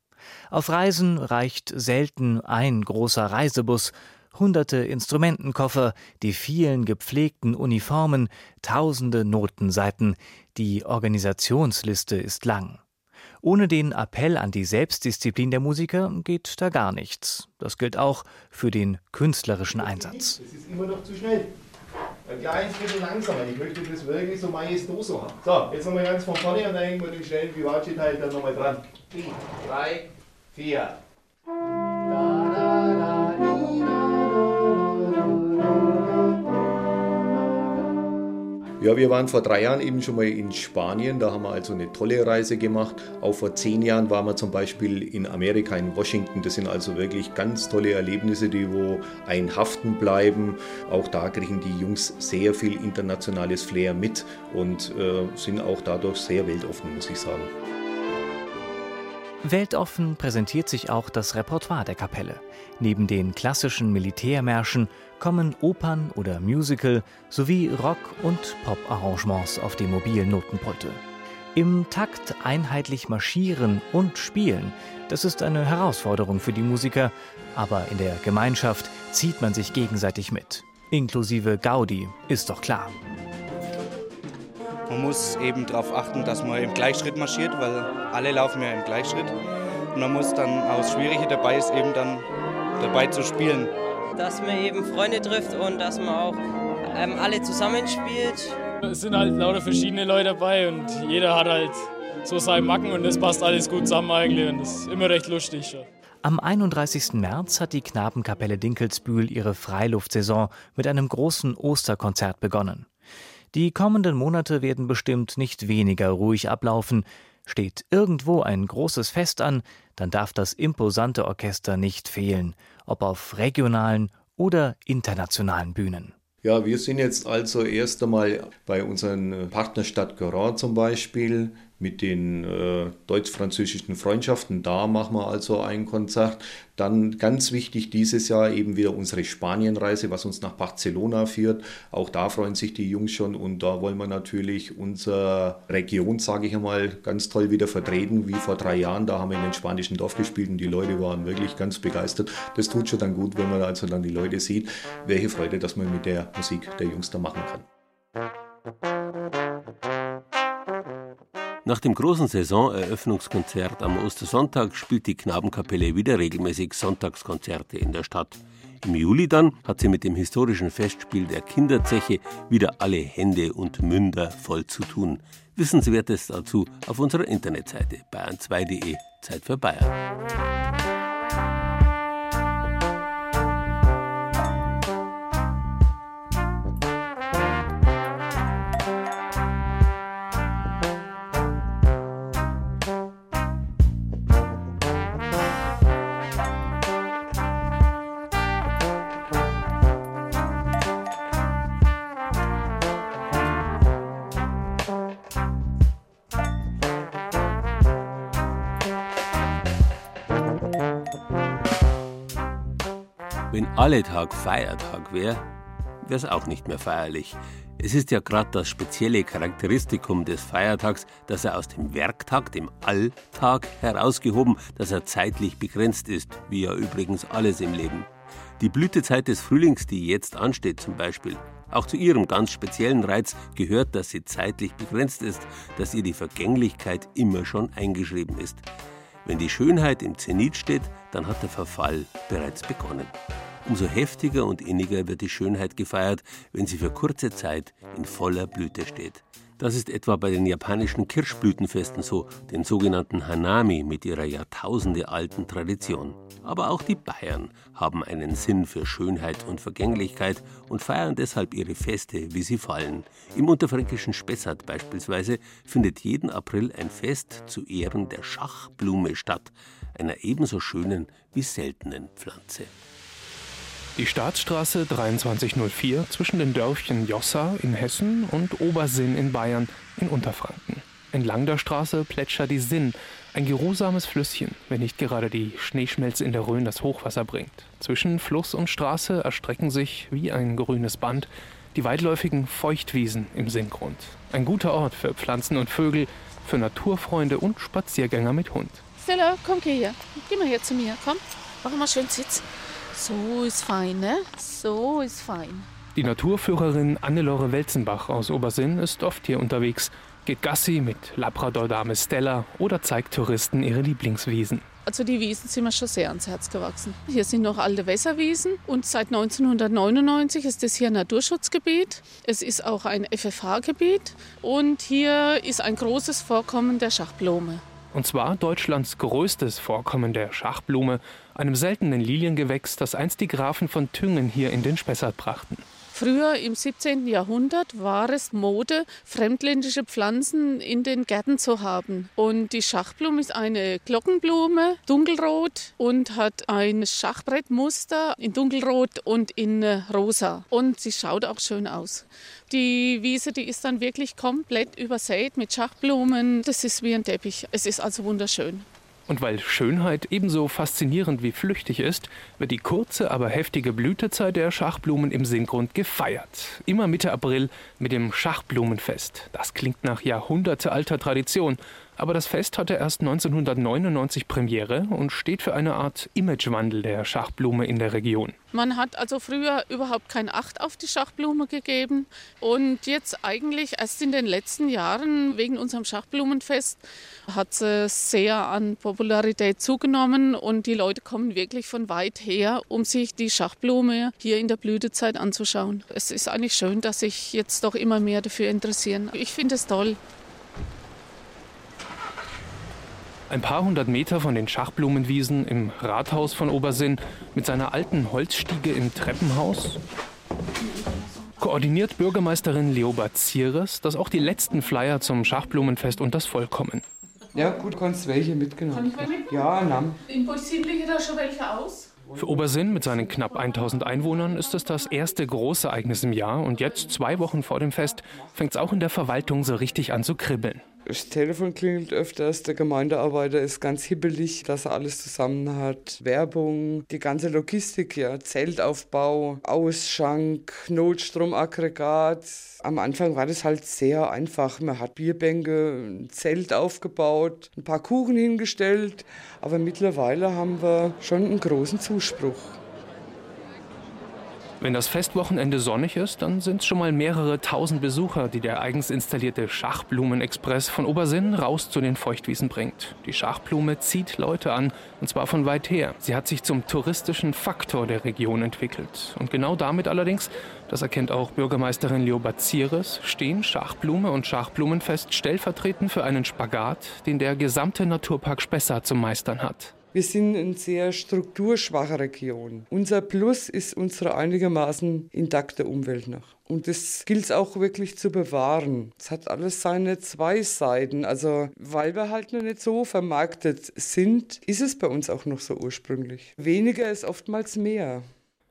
Auf Reisen reicht selten ein großer Reisebus, hunderte Instrumentenkoffer, die vielen gepflegten Uniformen, tausende Notenseiten, die Organisationsliste ist lang. Ohne den Appell an die Selbstdisziplin der Musiker geht da gar nichts. Das gilt auch für den künstlerischen Einsatz. Das ist immer noch zu schnell. Ein kleines bisschen langsamer. Ich möchte das wirklich so majestoso haben. So, jetzt nochmal ganz von vorne und dann hängen wir den schnellen Vivace-Teil dann nochmal dran. Drei, vier. Ja, wir waren vor drei Jahren eben schon mal in Spanien. Da haben wir also eine tolle Reise gemacht. Auch vor zehn Jahren waren wir zum Beispiel in Amerika, in Washington. Das sind also wirklich ganz tolle Erlebnisse, die wo ein haften bleiben. Auch da kriegen die Jungs sehr viel internationales Flair mit und äh, sind auch dadurch sehr weltoffen, muss ich sagen. Weltoffen präsentiert sich auch das Repertoire der Kapelle. Neben den klassischen Militärmärschen kommen Opern oder Musical sowie Rock- und Pop-Arrangements auf die mobilen Notenpulte. Im Takt einheitlich marschieren und spielen, das ist eine Herausforderung für die Musiker, aber in der Gemeinschaft zieht man sich gegenseitig mit. Inklusive Gaudi, ist doch klar. Man muss eben darauf achten, dass man im Gleichschritt marschiert, weil alle laufen ja im Gleichschritt. Und man muss dann, auch das Schwierige dabei ist, eben dann dabei zu spielen. Dass man eben Freunde trifft und dass man auch ähm, alle zusammenspielt. Es sind halt lauter verschiedene Leute dabei und jeder hat halt so seine Macken und das passt alles gut zusammen eigentlich und das ist immer recht lustig. Am 31. März hat die Knabenkapelle Dinkelsbühl ihre Freiluftsaison mit einem großen Osterkonzert begonnen. Die kommenden Monate werden bestimmt nicht weniger ruhig ablaufen. Steht irgendwo ein großes Fest an, dann darf das imposante Orchester nicht fehlen, ob auf regionalen oder internationalen Bühnen. Ja, wir sind jetzt also erst einmal bei unseren Partnerstadt Goran zum Beispiel mit den äh, deutsch-französischen Freundschaften. Da machen wir also ein Konzert. Dann ganz wichtig dieses Jahr eben wieder unsere Spanienreise, was uns nach Barcelona führt. Auch da freuen sich die Jungs schon und da wollen wir natürlich unsere Region, sage ich einmal, ganz toll wieder vertreten, wie vor drei Jahren. Da haben wir in den spanischen Dorf gespielt und die Leute waren wirklich ganz begeistert. Das tut schon dann gut, wenn man also dann die Leute sieht, welche Freude, dass man mit der Musik der Jungs da machen kann. Nach dem großen Saisoneröffnungskonzert am Ostersonntag spielt die Knabenkapelle wieder regelmäßig Sonntagskonzerte in der Stadt. Im Juli dann hat sie mit dem historischen Festspiel der Kinderzeche wieder alle Hände und Münder voll zu tun. Wissenswertes dazu auf unserer Internetseite bayern2.de. Zeit für Bayern. Alle Tag Feiertag wäre, wäre es auch nicht mehr feierlich. Es ist ja gerade das spezielle Charakteristikum des Feiertags, dass er aus dem Werktag, dem Alltag, herausgehoben, dass er zeitlich begrenzt ist, wie ja übrigens alles im Leben. Die Blütezeit des Frühlings, die jetzt ansteht zum Beispiel, auch zu ihrem ganz speziellen Reiz gehört, dass sie zeitlich begrenzt ist, dass ihr die Vergänglichkeit immer schon eingeschrieben ist. Wenn die Schönheit im Zenit steht, dann hat der Verfall bereits begonnen. Umso heftiger und inniger wird die Schönheit gefeiert, wenn sie für kurze Zeit in voller Blüte steht. Das ist etwa bei den japanischen Kirschblütenfesten so, den sogenannten Hanami mit ihrer jahrtausendealten Tradition. Aber auch die Bayern haben einen Sinn für Schönheit und Vergänglichkeit und feiern deshalb ihre Feste, wie sie fallen. Im unterfränkischen Spessart beispielsweise findet jeden April ein Fest zu Ehren der Schachblume statt, einer ebenso schönen wie seltenen Pflanze. Die Staatsstraße 2304 zwischen den Dörfchen Jossa in Hessen und Obersinn in Bayern in Unterfranken. Entlang der Straße plätschert die Sinn, ein geruhsames Flüsschen, wenn nicht gerade die Schneeschmelze in der Rhön das Hochwasser bringt. Zwischen Fluss und Straße erstrecken sich, wie ein grünes Band, die weitläufigen Feuchtwiesen im Sinngrund. Ein guter Ort für Pflanzen und Vögel, für Naturfreunde und Spaziergänger mit Hund. Stella, komm hier. Geh mal hier zu mir. Komm, mach mal schön Sitz. So ist fein, ne? So ist fein. Die Naturführerin Annelore Welzenbach aus Obersinn ist oft hier unterwegs geht Gassi mit Labrador-Dame Stella oder zeigt Touristen ihre Lieblingswiesen. Also die Wiesen sind mir schon sehr ans Herz gewachsen. Hier sind noch alte Wässerwiesen und seit 1999 ist das hier ein Naturschutzgebiet. Es ist auch ein FFH-Gebiet und hier ist ein großes Vorkommen der Schachblume. Und zwar Deutschlands größtes Vorkommen der Schachblume, einem seltenen Liliengewächs, das einst die Grafen von Thüngen hier in den Spessart brachten. Früher im 17. Jahrhundert war es Mode, fremdländische Pflanzen in den Gärten zu haben. Und die Schachblume ist eine Glockenblume, dunkelrot und hat ein Schachbrettmuster in dunkelrot und in rosa. Und sie schaut auch schön aus. Die Wiese, die ist dann wirklich komplett übersät mit Schachblumen. Das ist wie ein Teppich. Es ist also wunderschön. Und weil Schönheit ebenso faszinierend wie flüchtig ist, wird die kurze, aber heftige Blütezeit der Schachblumen im Singgrund gefeiert. Immer Mitte April mit dem Schachblumenfest. Das klingt nach jahrhundertealter Tradition. Aber das Fest hatte erst 1999 Premiere und steht für eine Art Imagewandel der Schachblume in der Region. Man hat also früher überhaupt kein Acht auf die Schachblume gegeben und jetzt eigentlich erst in den letzten Jahren wegen unserem Schachblumenfest hat sie sehr an Popularität zugenommen und die Leute kommen wirklich von weit her, um sich die Schachblume hier in der Blütezeit anzuschauen. Es ist eigentlich schön, dass sich jetzt doch immer mehr dafür interessieren. Ich finde es toll. Ein paar hundert Meter von den Schachblumenwiesen im Rathaus von Obersinn mit seiner alten Holzstiege im Treppenhaus koordiniert Bürgermeisterin Leoba Zieres, dass auch die letzten Flyer zum Schachblumenfest unters Volk kommen. Ja, gut, kannst welche mitgenommen. Kann ich mitnehmen? Ja, nahm. Bolzin liegen da schon welche aus? Für Obersinn mit seinen knapp 1000 Einwohnern ist es das erste große Ereignis im Jahr und jetzt, zwei Wochen vor dem Fest, fängt es auch in der Verwaltung so richtig an zu kribbeln. Das Telefon klingelt öfters, der Gemeindearbeiter ist ganz hibbelig, dass er alles zusammen hat. Werbung, die ganze Logistik, ja, Zeltaufbau, Ausschank, Notstromaggregat. Am Anfang war das halt sehr einfach. Man hat Bierbänke, ein Zelt aufgebaut, ein paar Kuchen hingestellt, aber mittlerweile haben wir schon einen großen Zuspruch. Wenn das Festwochenende sonnig ist, dann sind es schon mal mehrere tausend Besucher, die der eigens installierte Schachblumenexpress von Obersinn raus zu den Feuchtwiesen bringt. Die Schachblume zieht Leute an, und zwar von weit her. Sie hat sich zum touristischen Faktor der Region entwickelt. Und genau damit allerdings, das erkennt auch Bürgermeisterin Leoba Zieres, stehen Schachblume und Schachblumenfest stellvertretend für einen Spagat, den der gesamte Naturpark Spessart zu meistern hat. Wir sind eine sehr strukturschwache Region. Unser Plus ist unsere einigermaßen intakte Umwelt noch. Und das gilt es auch wirklich zu bewahren. Es hat alles seine zwei Seiten. Also, weil wir halt noch nicht so vermarktet sind, ist es bei uns auch noch so ursprünglich. Weniger ist oftmals mehr.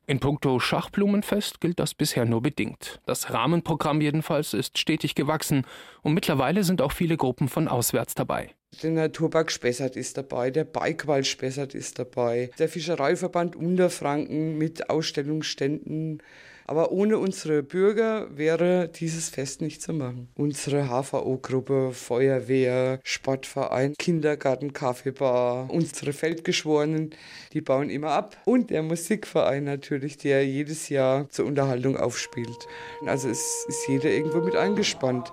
In puncto Schachblumenfest gilt das bisher nur bedingt. Das Rahmenprogramm jedenfalls ist stetig gewachsen und mittlerweile sind auch viele Gruppen von auswärts dabei. Der Naturpark Spessart ist dabei, der Bikewald Spessart ist dabei, der Fischereiverband Unterfranken mit Ausstellungsständen. Aber ohne unsere Bürger wäre dieses Fest nicht zu machen. Unsere HVO-Gruppe, Feuerwehr, Sportverein, Kindergarten, Kaffeebar, unsere Feldgeschworenen, die bauen immer ab. Und der Musikverein natürlich, der jedes Jahr zur Unterhaltung aufspielt. Also es ist jeder irgendwo mit eingespannt.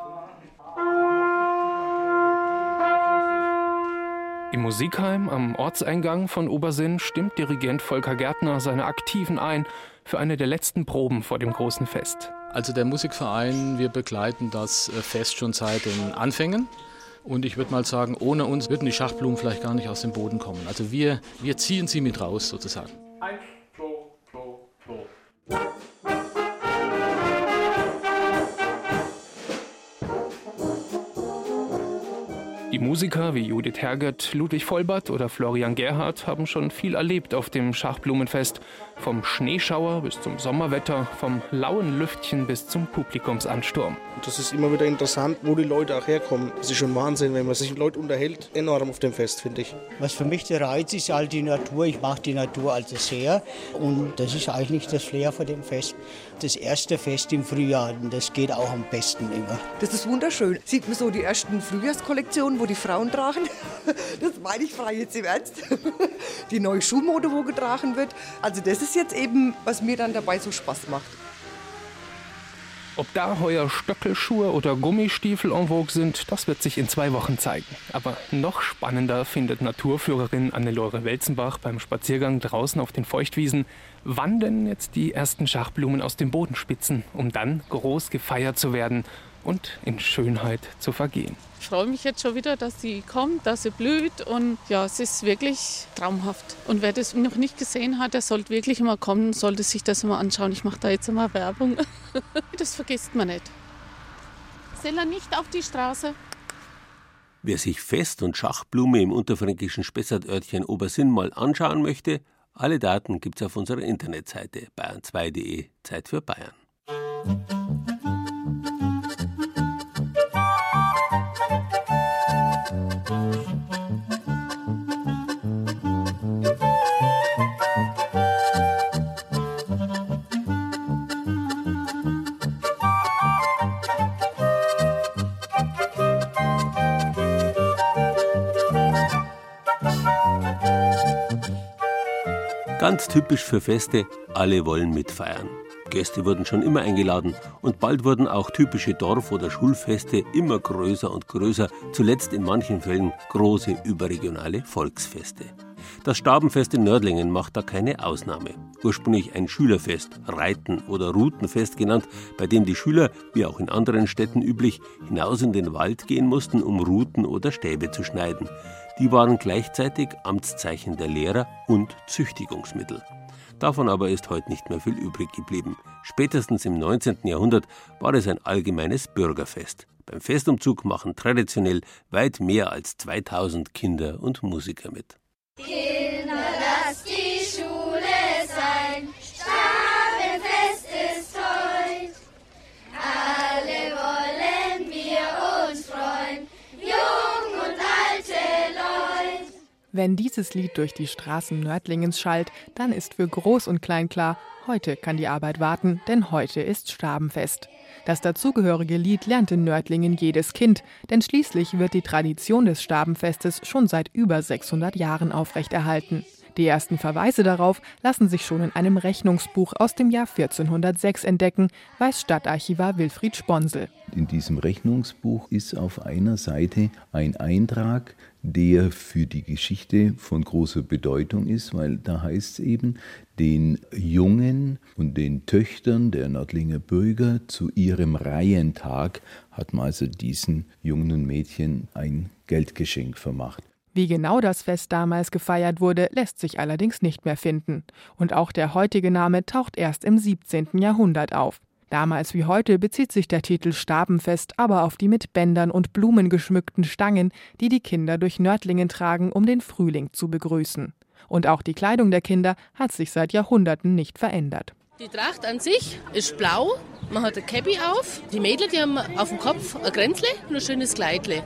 Im Musikheim am Ortseingang von Obersinn stimmt Dirigent Volker Gärtner seine Aktiven ein für eine der letzten Proben vor dem großen Fest. Also der Musikverein, wir begleiten das äh, Fest schon seit den Anfängen. Und ich würde mal sagen, ohne uns würden die Schachblumen vielleicht gar nicht aus dem Boden kommen. Also wir, wir ziehen sie mit raus sozusagen. Eins, Die Musiker wie Judith Hergert, Ludwig Vollbart oder Florian Gerhardt haben schon viel erlebt auf dem Schachblumenfest. Vom Schneeschauer bis zum Sommerwetter, vom lauen Lüftchen bis zum Publikumsansturm. Das ist immer wieder interessant, wo die Leute auch herkommen. Es ist schon Wahnsinn, wenn man sich mit Leuten unterhält. Enorm auf dem Fest, finde ich. Was für mich der Reiz ist, halt die Natur. Ich mag die Natur also sehr. Und das ist eigentlich das Flair von dem Fest. Das erste Fest im Frühjahr, und das geht auch am besten immer. Das ist wunderschön. Sieht man so die ersten Frühjahrskollektionen, wo die Frauen tragen. Das meine ich frei jetzt im Ernst. Die neue Schuhmode, wo getragen wird. Also das ist jetzt eben, was mir dann dabei so Spaß macht. Ob da heuer Stöckelschuhe oder Gummistiefel en vogue sind, das wird sich in zwei Wochen zeigen. Aber noch spannender findet Naturführerin Annelore Welzenbach beim Spaziergang draußen auf den Feuchtwiesen, wann denn jetzt die ersten Schachblumen aus dem Boden spitzen, um dann groß gefeiert zu werden und in Schönheit zu vergehen. Ich freue mich jetzt schon wieder, dass sie kommt, dass sie blüht und ja, es ist wirklich traumhaft. Und wer das noch nicht gesehen hat, der sollte wirklich mal kommen, sollte sich das mal anschauen. Ich mache da jetzt mal Werbung. Das vergisst man nicht. Sella nicht auf die Straße. Wer sich Fest und Schachblume im unterfränkischen Spessartörtchen Obersinn mal anschauen möchte, alle Daten gibt's auf unserer Internetseite bayern2.de Zeit für Bayern. Ganz typisch für Feste, alle wollen mitfeiern. Gäste wurden schon immer eingeladen und bald wurden auch typische Dorf- oder Schulfeste immer größer und größer, zuletzt in manchen Fällen große überregionale Volksfeste. Das Stabenfest in Nördlingen macht da keine Ausnahme. Ursprünglich ein Schülerfest, Reiten- oder Routenfest genannt, bei dem die Schüler, wie auch in anderen Städten üblich, hinaus in den Wald gehen mussten, um Ruten oder Stäbe zu schneiden. Die waren gleichzeitig Amtszeichen der Lehrer und Züchtigungsmittel. Davon aber ist heute nicht mehr viel übrig geblieben. Spätestens im 19. Jahrhundert war es ein allgemeines Bürgerfest. Beim Festumzug machen traditionell weit mehr als 2000 Kinder und Musiker mit. Kinder, Wenn dieses Lied durch die Straßen Nördlingens schallt, dann ist für Groß und Klein klar, heute kann die Arbeit warten, denn heute ist Stabenfest. Das dazugehörige Lied lernt in Nördlingen jedes Kind, denn schließlich wird die Tradition des Stabenfestes schon seit über 600 Jahren aufrechterhalten. Die ersten Verweise darauf lassen sich schon in einem Rechnungsbuch aus dem Jahr 1406 entdecken, weiß Stadtarchivar Wilfried Sponsel. In diesem Rechnungsbuch ist auf einer Seite ein Eintrag, der für die Geschichte von großer Bedeutung ist, weil da heißt es eben, den Jungen und den Töchtern der Nördlinger Bürger zu ihrem Reihentag hat man also diesen Jungen Mädchen ein Geldgeschenk vermacht. Wie genau das Fest damals gefeiert wurde, lässt sich allerdings nicht mehr finden. Und auch der heutige Name taucht erst im 17. Jahrhundert auf. Damals wie heute bezieht sich der Titel Stabenfest aber auf die mit Bändern und Blumen geschmückten Stangen, die die Kinder durch Nördlingen tragen, um den Frühling zu begrüßen. Und auch die Kleidung der Kinder hat sich seit Jahrhunderten nicht verändert. Die Tracht an sich ist blau, man hat ein Cappy auf. Die Mädchen, die haben auf dem Kopf ein Kränzle und ein schönes Kleidle.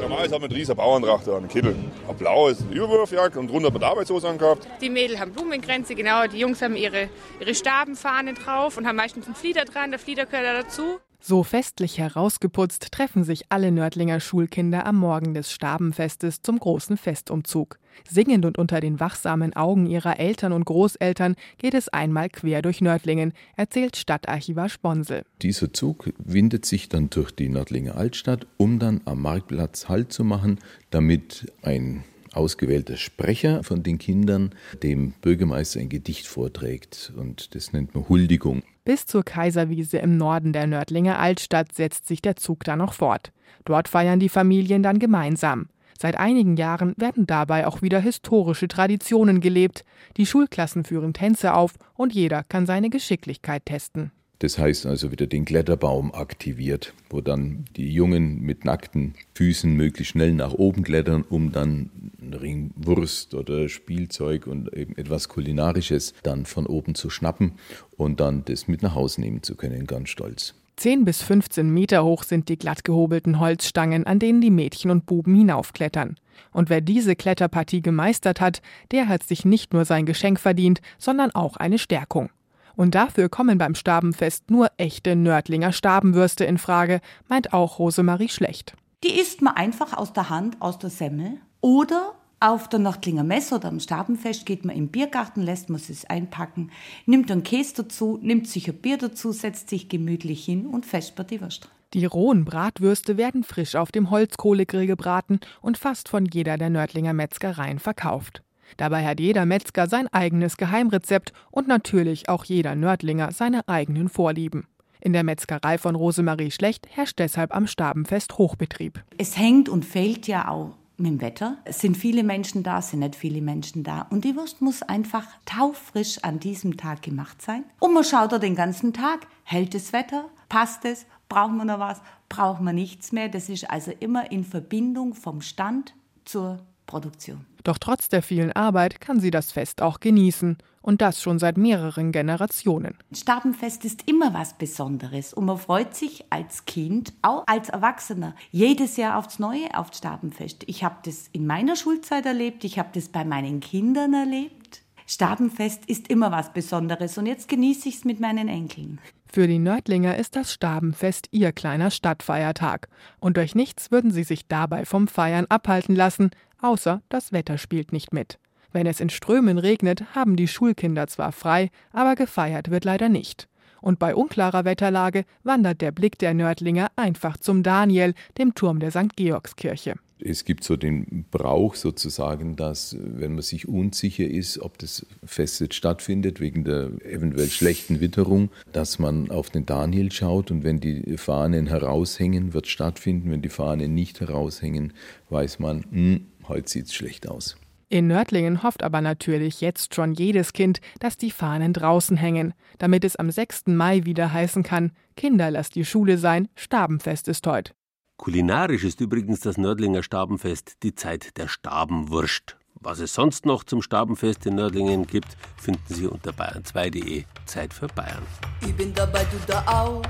Normal haben wir einen riesen Bauerntracht einen Kittel. Ein blaues Überwurfjagd und drunter hat man Arbeitshose angehabt. Die Mädels haben Blumenkränze, genau. Die Jungs haben ihre, ihre Stabenfahnen drauf und haben meistens einen Flieder dran. Der Flieder gehört da dazu. So festlich herausgeputzt treffen sich alle Nördlinger Schulkinder am Morgen des Stabenfestes zum großen Festumzug. Singend und unter den wachsamen Augen ihrer Eltern und Großeltern geht es einmal quer durch Nördlingen, erzählt Stadtarchivar Sponsel. Dieser Zug windet sich dann durch die Nördlinger Altstadt, um dann am Marktplatz Halt zu machen, damit ein ausgewählter Sprecher von den Kindern dem Bürgermeister ein Gedicht vorträgt. Und das nennt man Huldigung. Bis zur Kaiserwiese im Norden der Nördlinger Altstadt setzt sich der Zug dann noch fort. Dort feiern die Familien dann gemeinsam. Seit einigen Jahren werden dabei auch wieder historische Traditionen gelebt. Die Schulklassen führen Tänze auf und jeder kann seine Geschicklichkeit testen. Das heißt also wieder den Kletterbaum aktiviert, wo dann die Jungen mit nackten Füßen möglichst schnell nach oben klettern, um dann einen Ring Wurst oder Spielzeug und eben etwas Kulinarisches dann von oben zu schnappen und dann das mit nach Hause nehmen zu können, ganz stolz. 10 bis 15 Meter hoch sind die glatt gehobelten Holzstangen, an denen die Mädchen und Buben hinaufklettern. Und wer diese Kletterpartie gemeistert hat, der hat sich nicht nur sein Geschenk verdient, sondern auch eine Stärkung. Und dafür kommen beim Stabenfest nur echte Nördlinger Stabenwürste in Frage, meint auch Rosemarie Schlecht. Die isst man einfach aus der Hand, aus der Semmel oder Auf der Nördlinger Messe oder am Stabenfest geht man im Biergarten, lässt man es einpacken, nimmt einen Käse dazu, nimmt sich ein Bier dazu, setzt sich gemütlich hin und vespert die Würste. Die rohen Bratwürste werden frisch auf dem Holzkohlegrill gebraten und fast von jeder der Nördlinger Metzgereien verkauft. Dabei hat jeder Metzger sein eigenes Geheimrezept und natürlich auch jeder Nördlinger seine eigenen Vorlieben. In der Metzgerei von Rosemarie Schlecht herrscht deshalb am Stabenfest Hochbetrieb. Es hängt und fällt ja auch mit dem Wetter. Es sind viele Menschen da, es sind nicht viele Menschen da. Und die Wurst muss einfach taufrisch an diesem Tag gemacht sein. Und man schaut da den ganzen Tag, hält das Wetter, passt es, brauchen wir noch was, brauchen wir nichts mehr. Das ist also immer in Verbindung vom Stand zur Produktion. Doch trotz der vielen Arbeit kann sie das Fest auch genießen. Und das schon seit mehreren Generationen. Stabenfest ist immer was Besonderes und man freut sich als Kind, auch als Erwachsener, jedes Jahr aufs Neue auf Stabenfest. Ich habe das in meiner Schulzeit erlebt, ich habe das bei meinen Kindern erlebt. Stabenfest ist immer was Besonderes und jetzt genieße ich es mit meinen Enkeln. Für die Nördlinger ist das Stabenfest ihr kleiner Stadtfeiertag. Und durch nichts würden sie sich dabei vom Feiern abhalten lassen, außer das Wetter spielt nicht mit. Wenn es in Strömen regnet, haben die Schulkinder zwar frei, aber gefeiert wird leider nicht. Und bei unklarer Wetterlage wandert der Blick der Nördlinger einfach zum Daniel, dem Turm der St. Georgskirche. Es gibt so den Brauch sozusagen, dass wenn man sich unsicher ist, ob das Fest jetzt stattfindet, wegen der eventuell schlechten Witterung, dass man auf den Daniel schaut und wenn die Fahnen heraushängen, wird stattfinden. Wenn die Fahnen nicht heraushängen, weiß man, hm, heute sieht es schlecht aus. In Nördlingen hofft aber natürlich jetzt schon jedes Kind, dass die Fahnen draußen hängen, damit es am 6. Mai wieder heißen kann: Kinder, lass die Schule sein, Stabenfest ist heut. Kulinarisch ist übrigens das Nördlinger Stabenfest die Zeit der Stabenwurst. Was es sonst noch zum Stabenfest in Nördlingen gibt, finden Sie unter bayern2.de. Zeit für Bayern. Ich bin dabei, du da auch.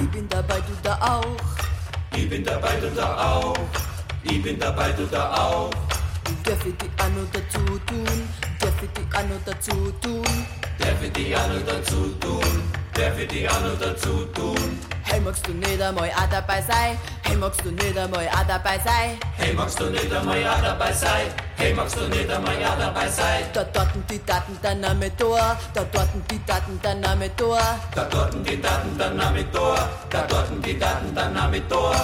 Ich bin dabei, du da auch. Ich bin dabei, du da auch. Ich bin dabei, du da auch. Darf ich die Anno dazu tun? Darf ich die Anno dazu tun? Darf ich die Anno dazu tun? Darf ich die Anno dazu tun? Hey, magst du nicht einmal auch dabei sein? Hey, magst du nicht einmal auch dabei sein? Hey, magst du nicht einmal auch dabei sein? Hey, magst du nicht einmal auch dabei sein? Da dorten die Daten dein Name Tor, da dorten die Daten dein Name Tor. Da dorten die Daten dein Name Tor, da dorten die Daten dein Name Tor.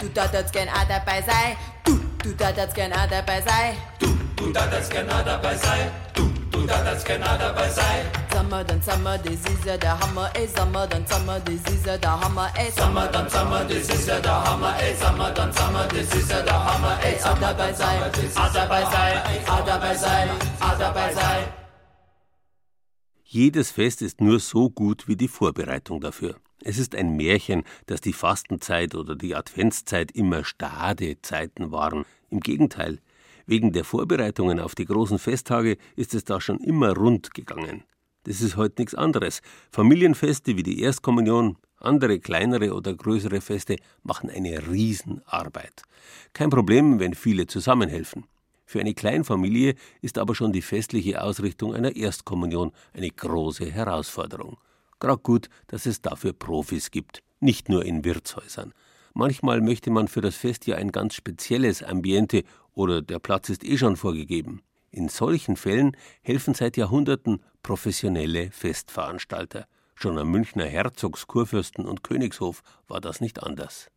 Du, du darfst gern auch dabei sein. Du, du darfst gern auch dabei sein. Du, du darfst gern auch dabei sein. Du, du darfst gern auch dabei sein. Sommer, dann Sommer, das ist ja der Hammer, ey. Sommer, dann Sommer, das ist ja der Hammer, ey. Sommer, dann Sommer, das ist ja der Hammer, ey. Sommer, dann Sommer, das ist ja der Hammer, ey. Auch dabei sein, auch dabei sein, auch dabei sein, auch dabei sein. Jedes Fest ist nur so gut wie die Vorbereitung dafür. Es ist ein Märchen, dass die Fastenzeit oder die Adventszeit immer stade Zeiten waren. Im Gegenteil, wegen der Vorbereitungen auf die großen Festtage ist es da schon immer rund gegangen. Das ist heute nichts anderes. Familienfeste wie die Erstkommunion, andere kleinere oder größere Feste machen eine Riesenarbeit. Kein Problem, wenn viele zusammenhelfen. Für eine Kleinfamilie ist aber schon die festliche Ausrichtung einer Erstkommunion eine große Herausforderung. Gerade gut, dass es dafür Profis gibt, nicht nur in Wirtshäusern. Manchmal möchte man für das Fest ja ein ganz spezielles Ambiente oder der Platz ist eh schon vorgegeben. In solchen Fällen helfen seit Jahrhunderten professionelle Festveranstalter. Schon am Münchner Herzogs, Kurfürsten und Königshof war das nicht anders.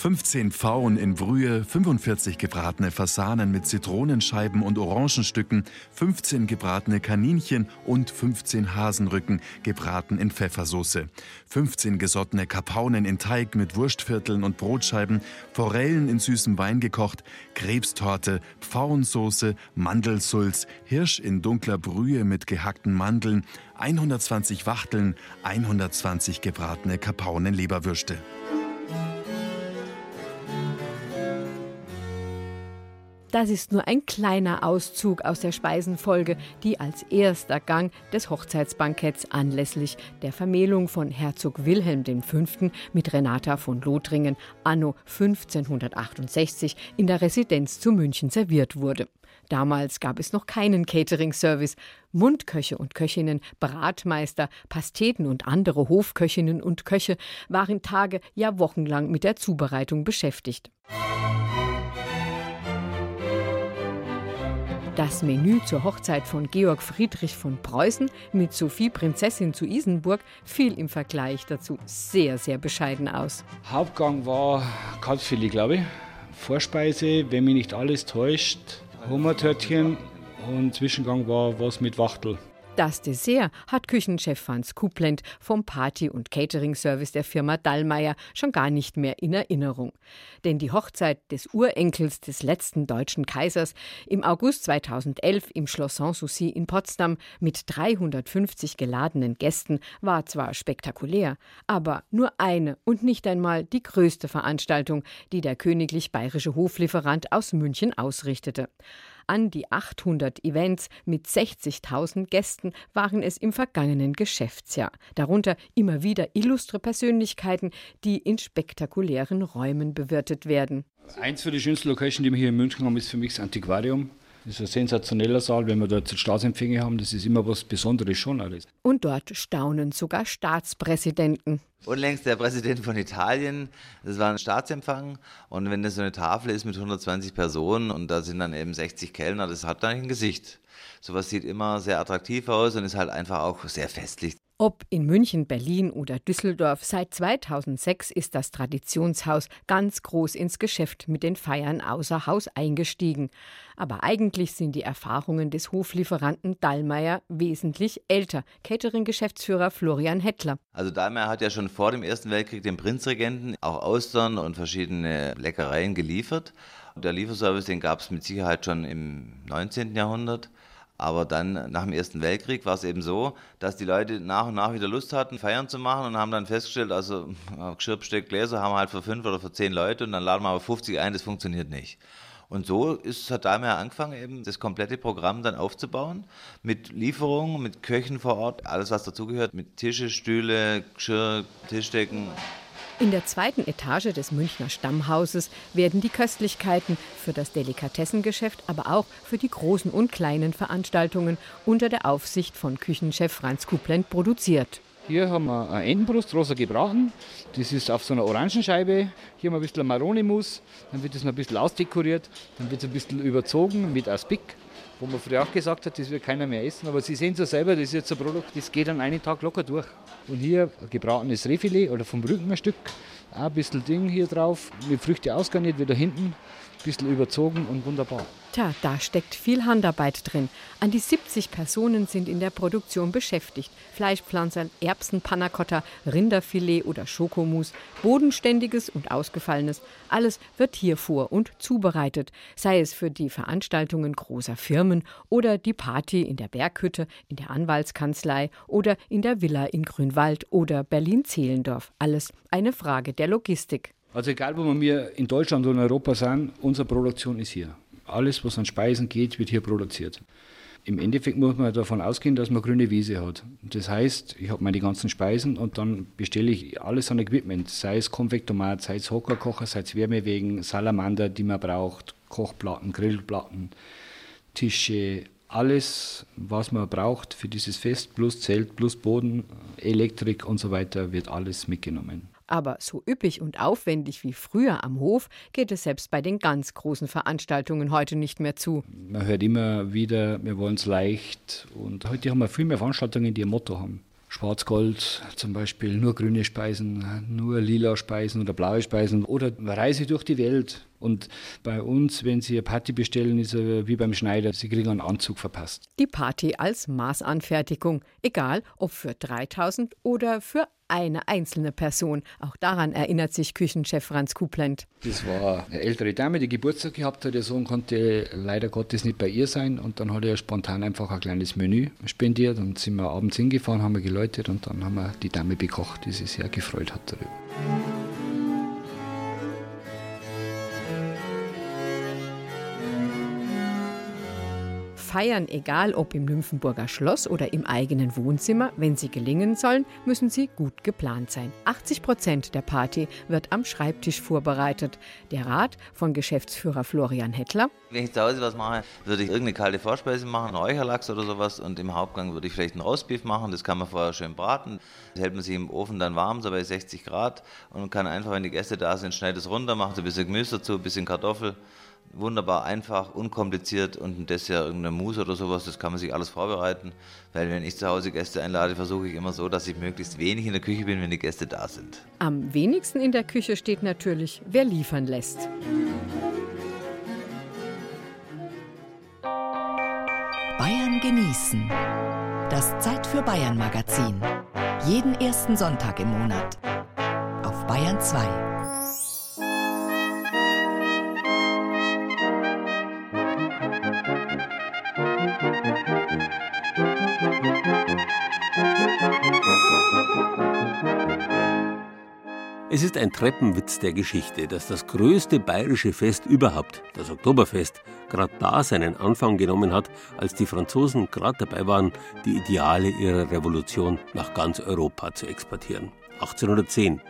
15 Pfauen in Brühe, 45 gebratene Fasanen mit Zitronenscheiben und Orangenstücken, 15 gebratene Kaninchen und 15 Hasenrücken, gebraten in Pfeffersoße, 15 gesottene Kapaunen in Teig mit Wurstvierteln und Brotscheiben, Forellen in süßem Wein gekocht, Krebstorte, Pfauensoße, Mandelsulz, Hirsch in dunkler Brühe mit gehackten Mandeln, 120 Wachteln, 120 gebratene Kapaunenleberwürste. Das ist nur ein kleiner Auszug aus der Speisenfolge, die als erster Gang des Hochzeitsbanketts anlässlich der Vermählung von Herzog Wilhelm V. mit Renata von Lothringen anno 1568 in der Residenz zu München serviert wurde. Damals gab es noch keinen Catering-Service. Mundköche und Köchinnen, Bratmeister, Pasteten und andere Hofköchinnen und Köche waren Tage, ja wochenlang mit der Zubereitung beschäftigt. Das Menü zur Hochzeit von Georg Friedrich von Preußen mit Sophie Prinzessin zu Isenburg fiel im Vergleich dazu sehr, sehr bescheiden aus. Hauptgang war Kalbsfilet, glaube ich. Vorspeise, wenn mich nicht alles täuscht, Hummertörtchen und Zwischengang war was mit Wachtel. Das Dessert hat Küchenchef Franz Kuplent vom Party- und Catering-Service der Firma Dallmayr schon gar nicht mehr in Erinnerung. Denn die Hochzeit des Urenkels des letzten deutschen Kaisers im August 2011 im Schloss Sanssouci in Potsdam mit 350 geladenen Gästen war zwar spektakulär, aber nur eine und nicht einmal die größte Veranstaltung, die der königlich bayerische Hoflieferant aus München ausrichtete an die 800 Events mit 60.000 Gästen waren es im vergangenen Geschäftsjahr. Darunter immer wieder illustre Persönlichkeiten, die in spektakulären Räumen bewirtet werden. Eins für die schönsten Locations, die wir hier in München haben, ist für mich das Antiquarium. Das ist ein sensationeller Saal, wenn wir dort Staatsempfänge haben. Das ist immer was Besonderes schon alles. Und dort staunen sogar Staatspräsidenten. Unlängst der Präsident von Italien, das war ein Staatsempfang. Und wenn das so eine Tafel ist mit 120 Personen und da sind dann eben 60 Kellner, das hat dann ein Gesicht. Sowas sieht immer sehr attraktiv aus und ist halt einfach auch sehr festlich. Ob in München, Berlin oder Düsseldorf, seit 2006 ist das Traditionshaus ganz groß ins Geschäft mit den Feiern außer Haus eingestiegen. Aber eigentlich sind die Erfahrungen des Hoflieferanten Dallmayr wesentlich älter. Catering-Geschäftsführer Florian Hettler. Also Dallmayr hat ja schon vor dem Ersten Weltkrieg dem Prinzregenten auch Austern und verschiedene Leckereien geliefert. Der Lieferservice, den gab es mit Sicherheit schon im 19. Jahrhundert. Aber dann nach dem Ersten Weltkrieg war es eben so, dass die Leute nach und nach wieder Lust hatten, Feiern zu machen und haben dann festgestellt, also Geschirr, Besteck, Gläser haben wir halt für fünf oder für zehn Leute und dann laden wir aber 50 ein, das funktioniert nicht. Und so ist, hat Daimler angefangen, eben das komplette Programm dann aufzubauen, mit Lieferungen, mit Köchen vor Ort, alles was dazugehört, mit Tische, Stühle, Geschirr, Tischdecken, in der zweiten Etage des Münchner Stammhauses werden die Köstlichkeiten für das Delikatessengeschäft, aber auch für die großen und kleinen Veranstaltungen unter der Aufsicht von Küchenchef Franz Kuplent produziert. Hier haben wir eine Entenbrust, rosa gebraten. Das ist auf so einer Orangenscheibe. Hier haben wir ein bisschen Maronemus. Dann wird das noch ein bisschen ausdekoriert. Dann wird es ein bisschen überzogen mit Aspik wo man früher auch gesagt hat, das wird keiner mehr essen. Aber Sie sehen es ja selber, das ist jetzt ein Produkt, das geht an einem Tag locker durch. Und hier gebratenes Rehfilet oder vom Rücken ein Stück, auch ein bisschen Ding hier drauf, mit Früchte ausgarniert, wieder hinten, bisschen überzogen und wunderbar. Tja, da steckt viel Handarbeit drin. An die 70 Personen sind in der Produktion beschäftigt. Fleischpflanzer, Erbsen, Panacotta, Rinderfilet oder Schokomus, bodenständiges und ausgefallenes. Alles wird hier vor- und zubereitet, sei es für die Veranstaltungen großer Firmen oder die Party in der Berghütte, in der Anwaltskanzlei oder in der Villa in Grünwald oder Berlin-Zehlendorf. Alles eine Frage der Logistik. Also egal, wo wir in Deutschland oder in Europa sind, unsere Produktion ist hier. Alles, was an Speisen geht, wird hier produziert. Im Endeffekt muss man davon ausgehen, dass man grüne Wiese hat. Das heißt, ich habe meine ganzen Speisen und dann bestelle ich alles an Equipment, sei es Konvektomat, sei es Hockerkocher, sei es Wärmewegen, Salamander, die man braucht, Kochplatten, Grillplatten, Tische, alles, was man braucht für dieses Fest, plus Zelt, plus Boden, Elektrik und so weiter, wird alles mitgenommen. Aber so üppig und aufwendig wie früher am Hof geht es selbst bei den ganz großen Veranstaltungen heute nicht mehr zu. Man hört immer wieder, wir wollen es leicht. Und heute haben wir viel mehr Veranstaltungen, die ein Motto haben. Schwarz-Gold zum Beispiel, nur grüne Speisen, nur lila Speisen oder blaue Speisen oder Reise durch die Welt. Und bei uns, wenn Sie eine Party bestellen, ist es wie beim Schneider, Sie kriegen einen Anzug verpasst. Die Party als Maßanfertigung, egal ob für 3000 oder für eine einzelne Person. Auch daran erinnert sich Küchenchef Franz Kuplent. Das war eine ältere Dame, die Geburtstag gehabt hat. Der Sohn konnte leider Gottes nicht bei ihr sein. Und dann hat er spontan einfach ein kleines Menü spendiert. Und sind wir abends hingefahren, haben wir geläutet und dann haben wir die Dame bekocht, die sich sehr gefreut hat darüber. Feiern, egal ob im Nymphenburger Schloss oder im eigenen Wohnzimmer, wenn sie gelingen sollen, müssen sie gut geplant sein. 80 Prozent der Party wird am Schreibtisch vorbereitet. Der Rat von Geschäftsführer Florian Hettler. Wenn ich zu Hause was mache, würde ich irgendeine kalte Vorspeise machen, einen Räucherlachs oder sowas und im Hauptgang würde ich vielleicht einen Roastbeef machen. Das kann man vorher schön braten. Das hält man sich im Ofen dann warm, so bei 60 Grad und kann einfach, wenn die Gäste da sind, schnell das runter, macht ein bisschen Gemüse dazu, ein bisschen Kartoffel wunderbar einfach, unkompliziert und ein Dessert, irgendeine Mousse oder sowas, das kann man sich alles vorbereiten. Weil wenn ich zu Hause Gäste einlade, versuche ich immer so, dass ich möglichst wenig in der Küche bin, wenn die Gäste da sind. Am wenigsten in der Küche steht natürlich, wer liefern lässt. Bayern genießen. Das Zeit für Bayern Magazin. Jeden ersten Sonntag im Monat. Auf Bayern 2. Es ist ein Treppenwitz der Geschichte, dass das größte bayerische Fest überhaupt, das Oktoberfest, gerade da seinen Anfang genommen hat, als die Franzosen gerade dabei waren, die Ideale ihrer Revolution nach ganz Europa zu exportieren. 1810.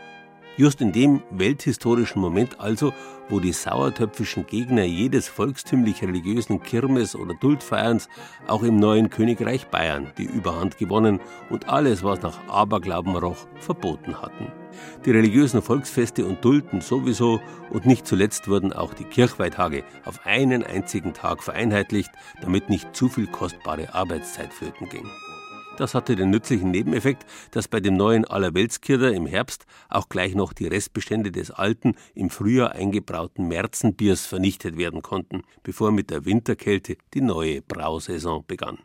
Just in dem welthistorischen Moment also, wo die sauertöpfischen Gegner jedes volkstümlich-religiösen Kirmes- oder Duldfeierns auch im neuen Königreich Bayern die Überhand gewonnen und alles, was nach Aberglauben roch, verboten hatten. Die religiösen Volksfeste und Dulden sowieso und nicht zuletzt wurden auch die Kirchweihtage auf einen einzigen Tag vereinheitlicht, damit nicht zu viel kostbare Arbeitszeit flöten ging. Das hatte den nützlichen Nebeneffekt, dass bei dem neuen Allerweltskirder im Herbst auch gleich noch die Restbestände des alten, im Frühjahr eingebrauten Märzenbiers vernichtet werden konnten, bevor mit der Winterkälte die neue Brausaison begann.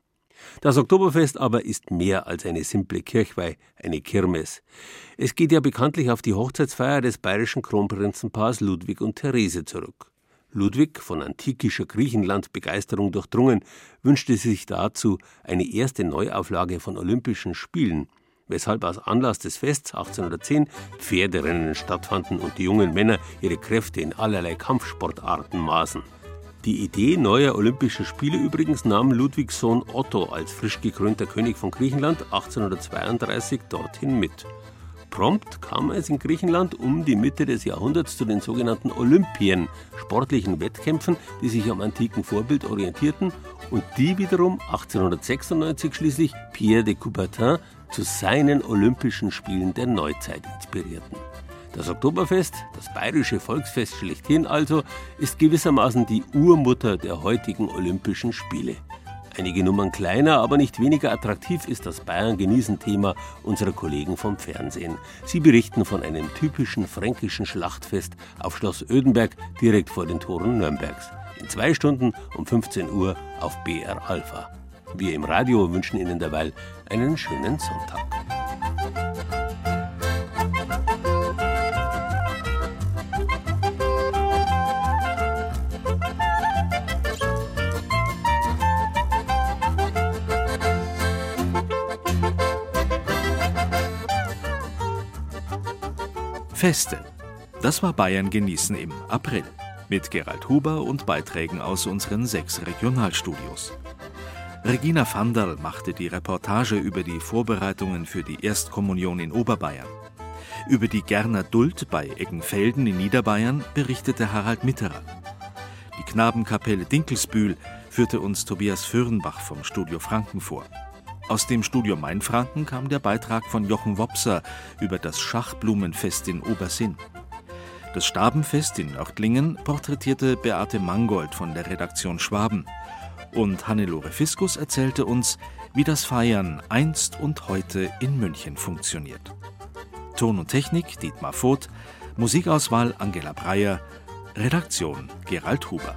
Das Oktoberfest aber ist mehr als eine simple Kirchweih, eine Kirmes. Es geht ja bekanntlich auf die Hochzeitsfeier des bayerischen Kronprinzenpaars Ludwig und Therese zurück. Ludwig, von antikischer Griechenland-Begeisterung durchdrungen, wünschte sich dazu eine erste Neuauflage von Olympischen Spielen, weshalb aus Anlass des Fests 1810 Pferderennen stattfanden und die jungen Männer ihre Kräfte in allerlei Kampfsportarten maßen. Die Idee neuer Olympischer Spiele übrigens nahm Ludwigs Sohn Otto als frisch gekrönter König von Griechenland 1832 dorthin mit. Prompt kam es in Griechenland um die Mitte des Jahrhunderts zu den sogenannten Olympien, sportlichen Wettkämpfen, die sich am antiken Vorbild orientierten und die wiederum 1896 schließlich Pierre de Coubertin zu seinen Olympischen Spielen der Neuzeit inspirierten. Das Oktoberfest, das bayerische Volksfest schlechthin also, ist gewissermaßen die Urmutter der heutigen Olympischen Spiele. Einige Nummern kleiner, aber nicht weniger attraktiv ist das Bayern-Genießen-Thema unserer Kollegen vom Fernsehen. Sie berichten von einem typischen fränkischen Schlachtfest auf Schloss Ödenberg direkt vor den Toren Nürnbergs. In zwei Stunden um 15 Uhr auf BR Alpha. Wir im Radio wünschen Ihnen derweil einen schönen Sonntag. Feste. Das war Bayern genießen im April. Mit Gerald Huber und Beiträgen aus unseren sechs Regionalstudios. Regina Vanderl machte die Reportage über die Vorbereitungen für die Erstkommunion in Oberbayern. Über die Gerner Duld bei Eggenfelden in Niederbayern berichtete Harald Mitterer. Die Knabenkapelle Dinkelsbühl führte uns Tobias Fürnbach vom Studio Franken vor. Aus dem Studio Mainfranken kam der Beitrag von Jochen Wopser über das Schachblumenfest in Obersinn. Das Stabenfest in Nördlingen porträtierte Beate Mangold von der Redaktion Schwaben. Und Hannelore Fiskus erzählte uns, wie das Feiern einst und heute in München funktioniert. Ton und Technik Dietmar Voth, Musikauswahl Angela Breyer, Redaktion Gerald Huber.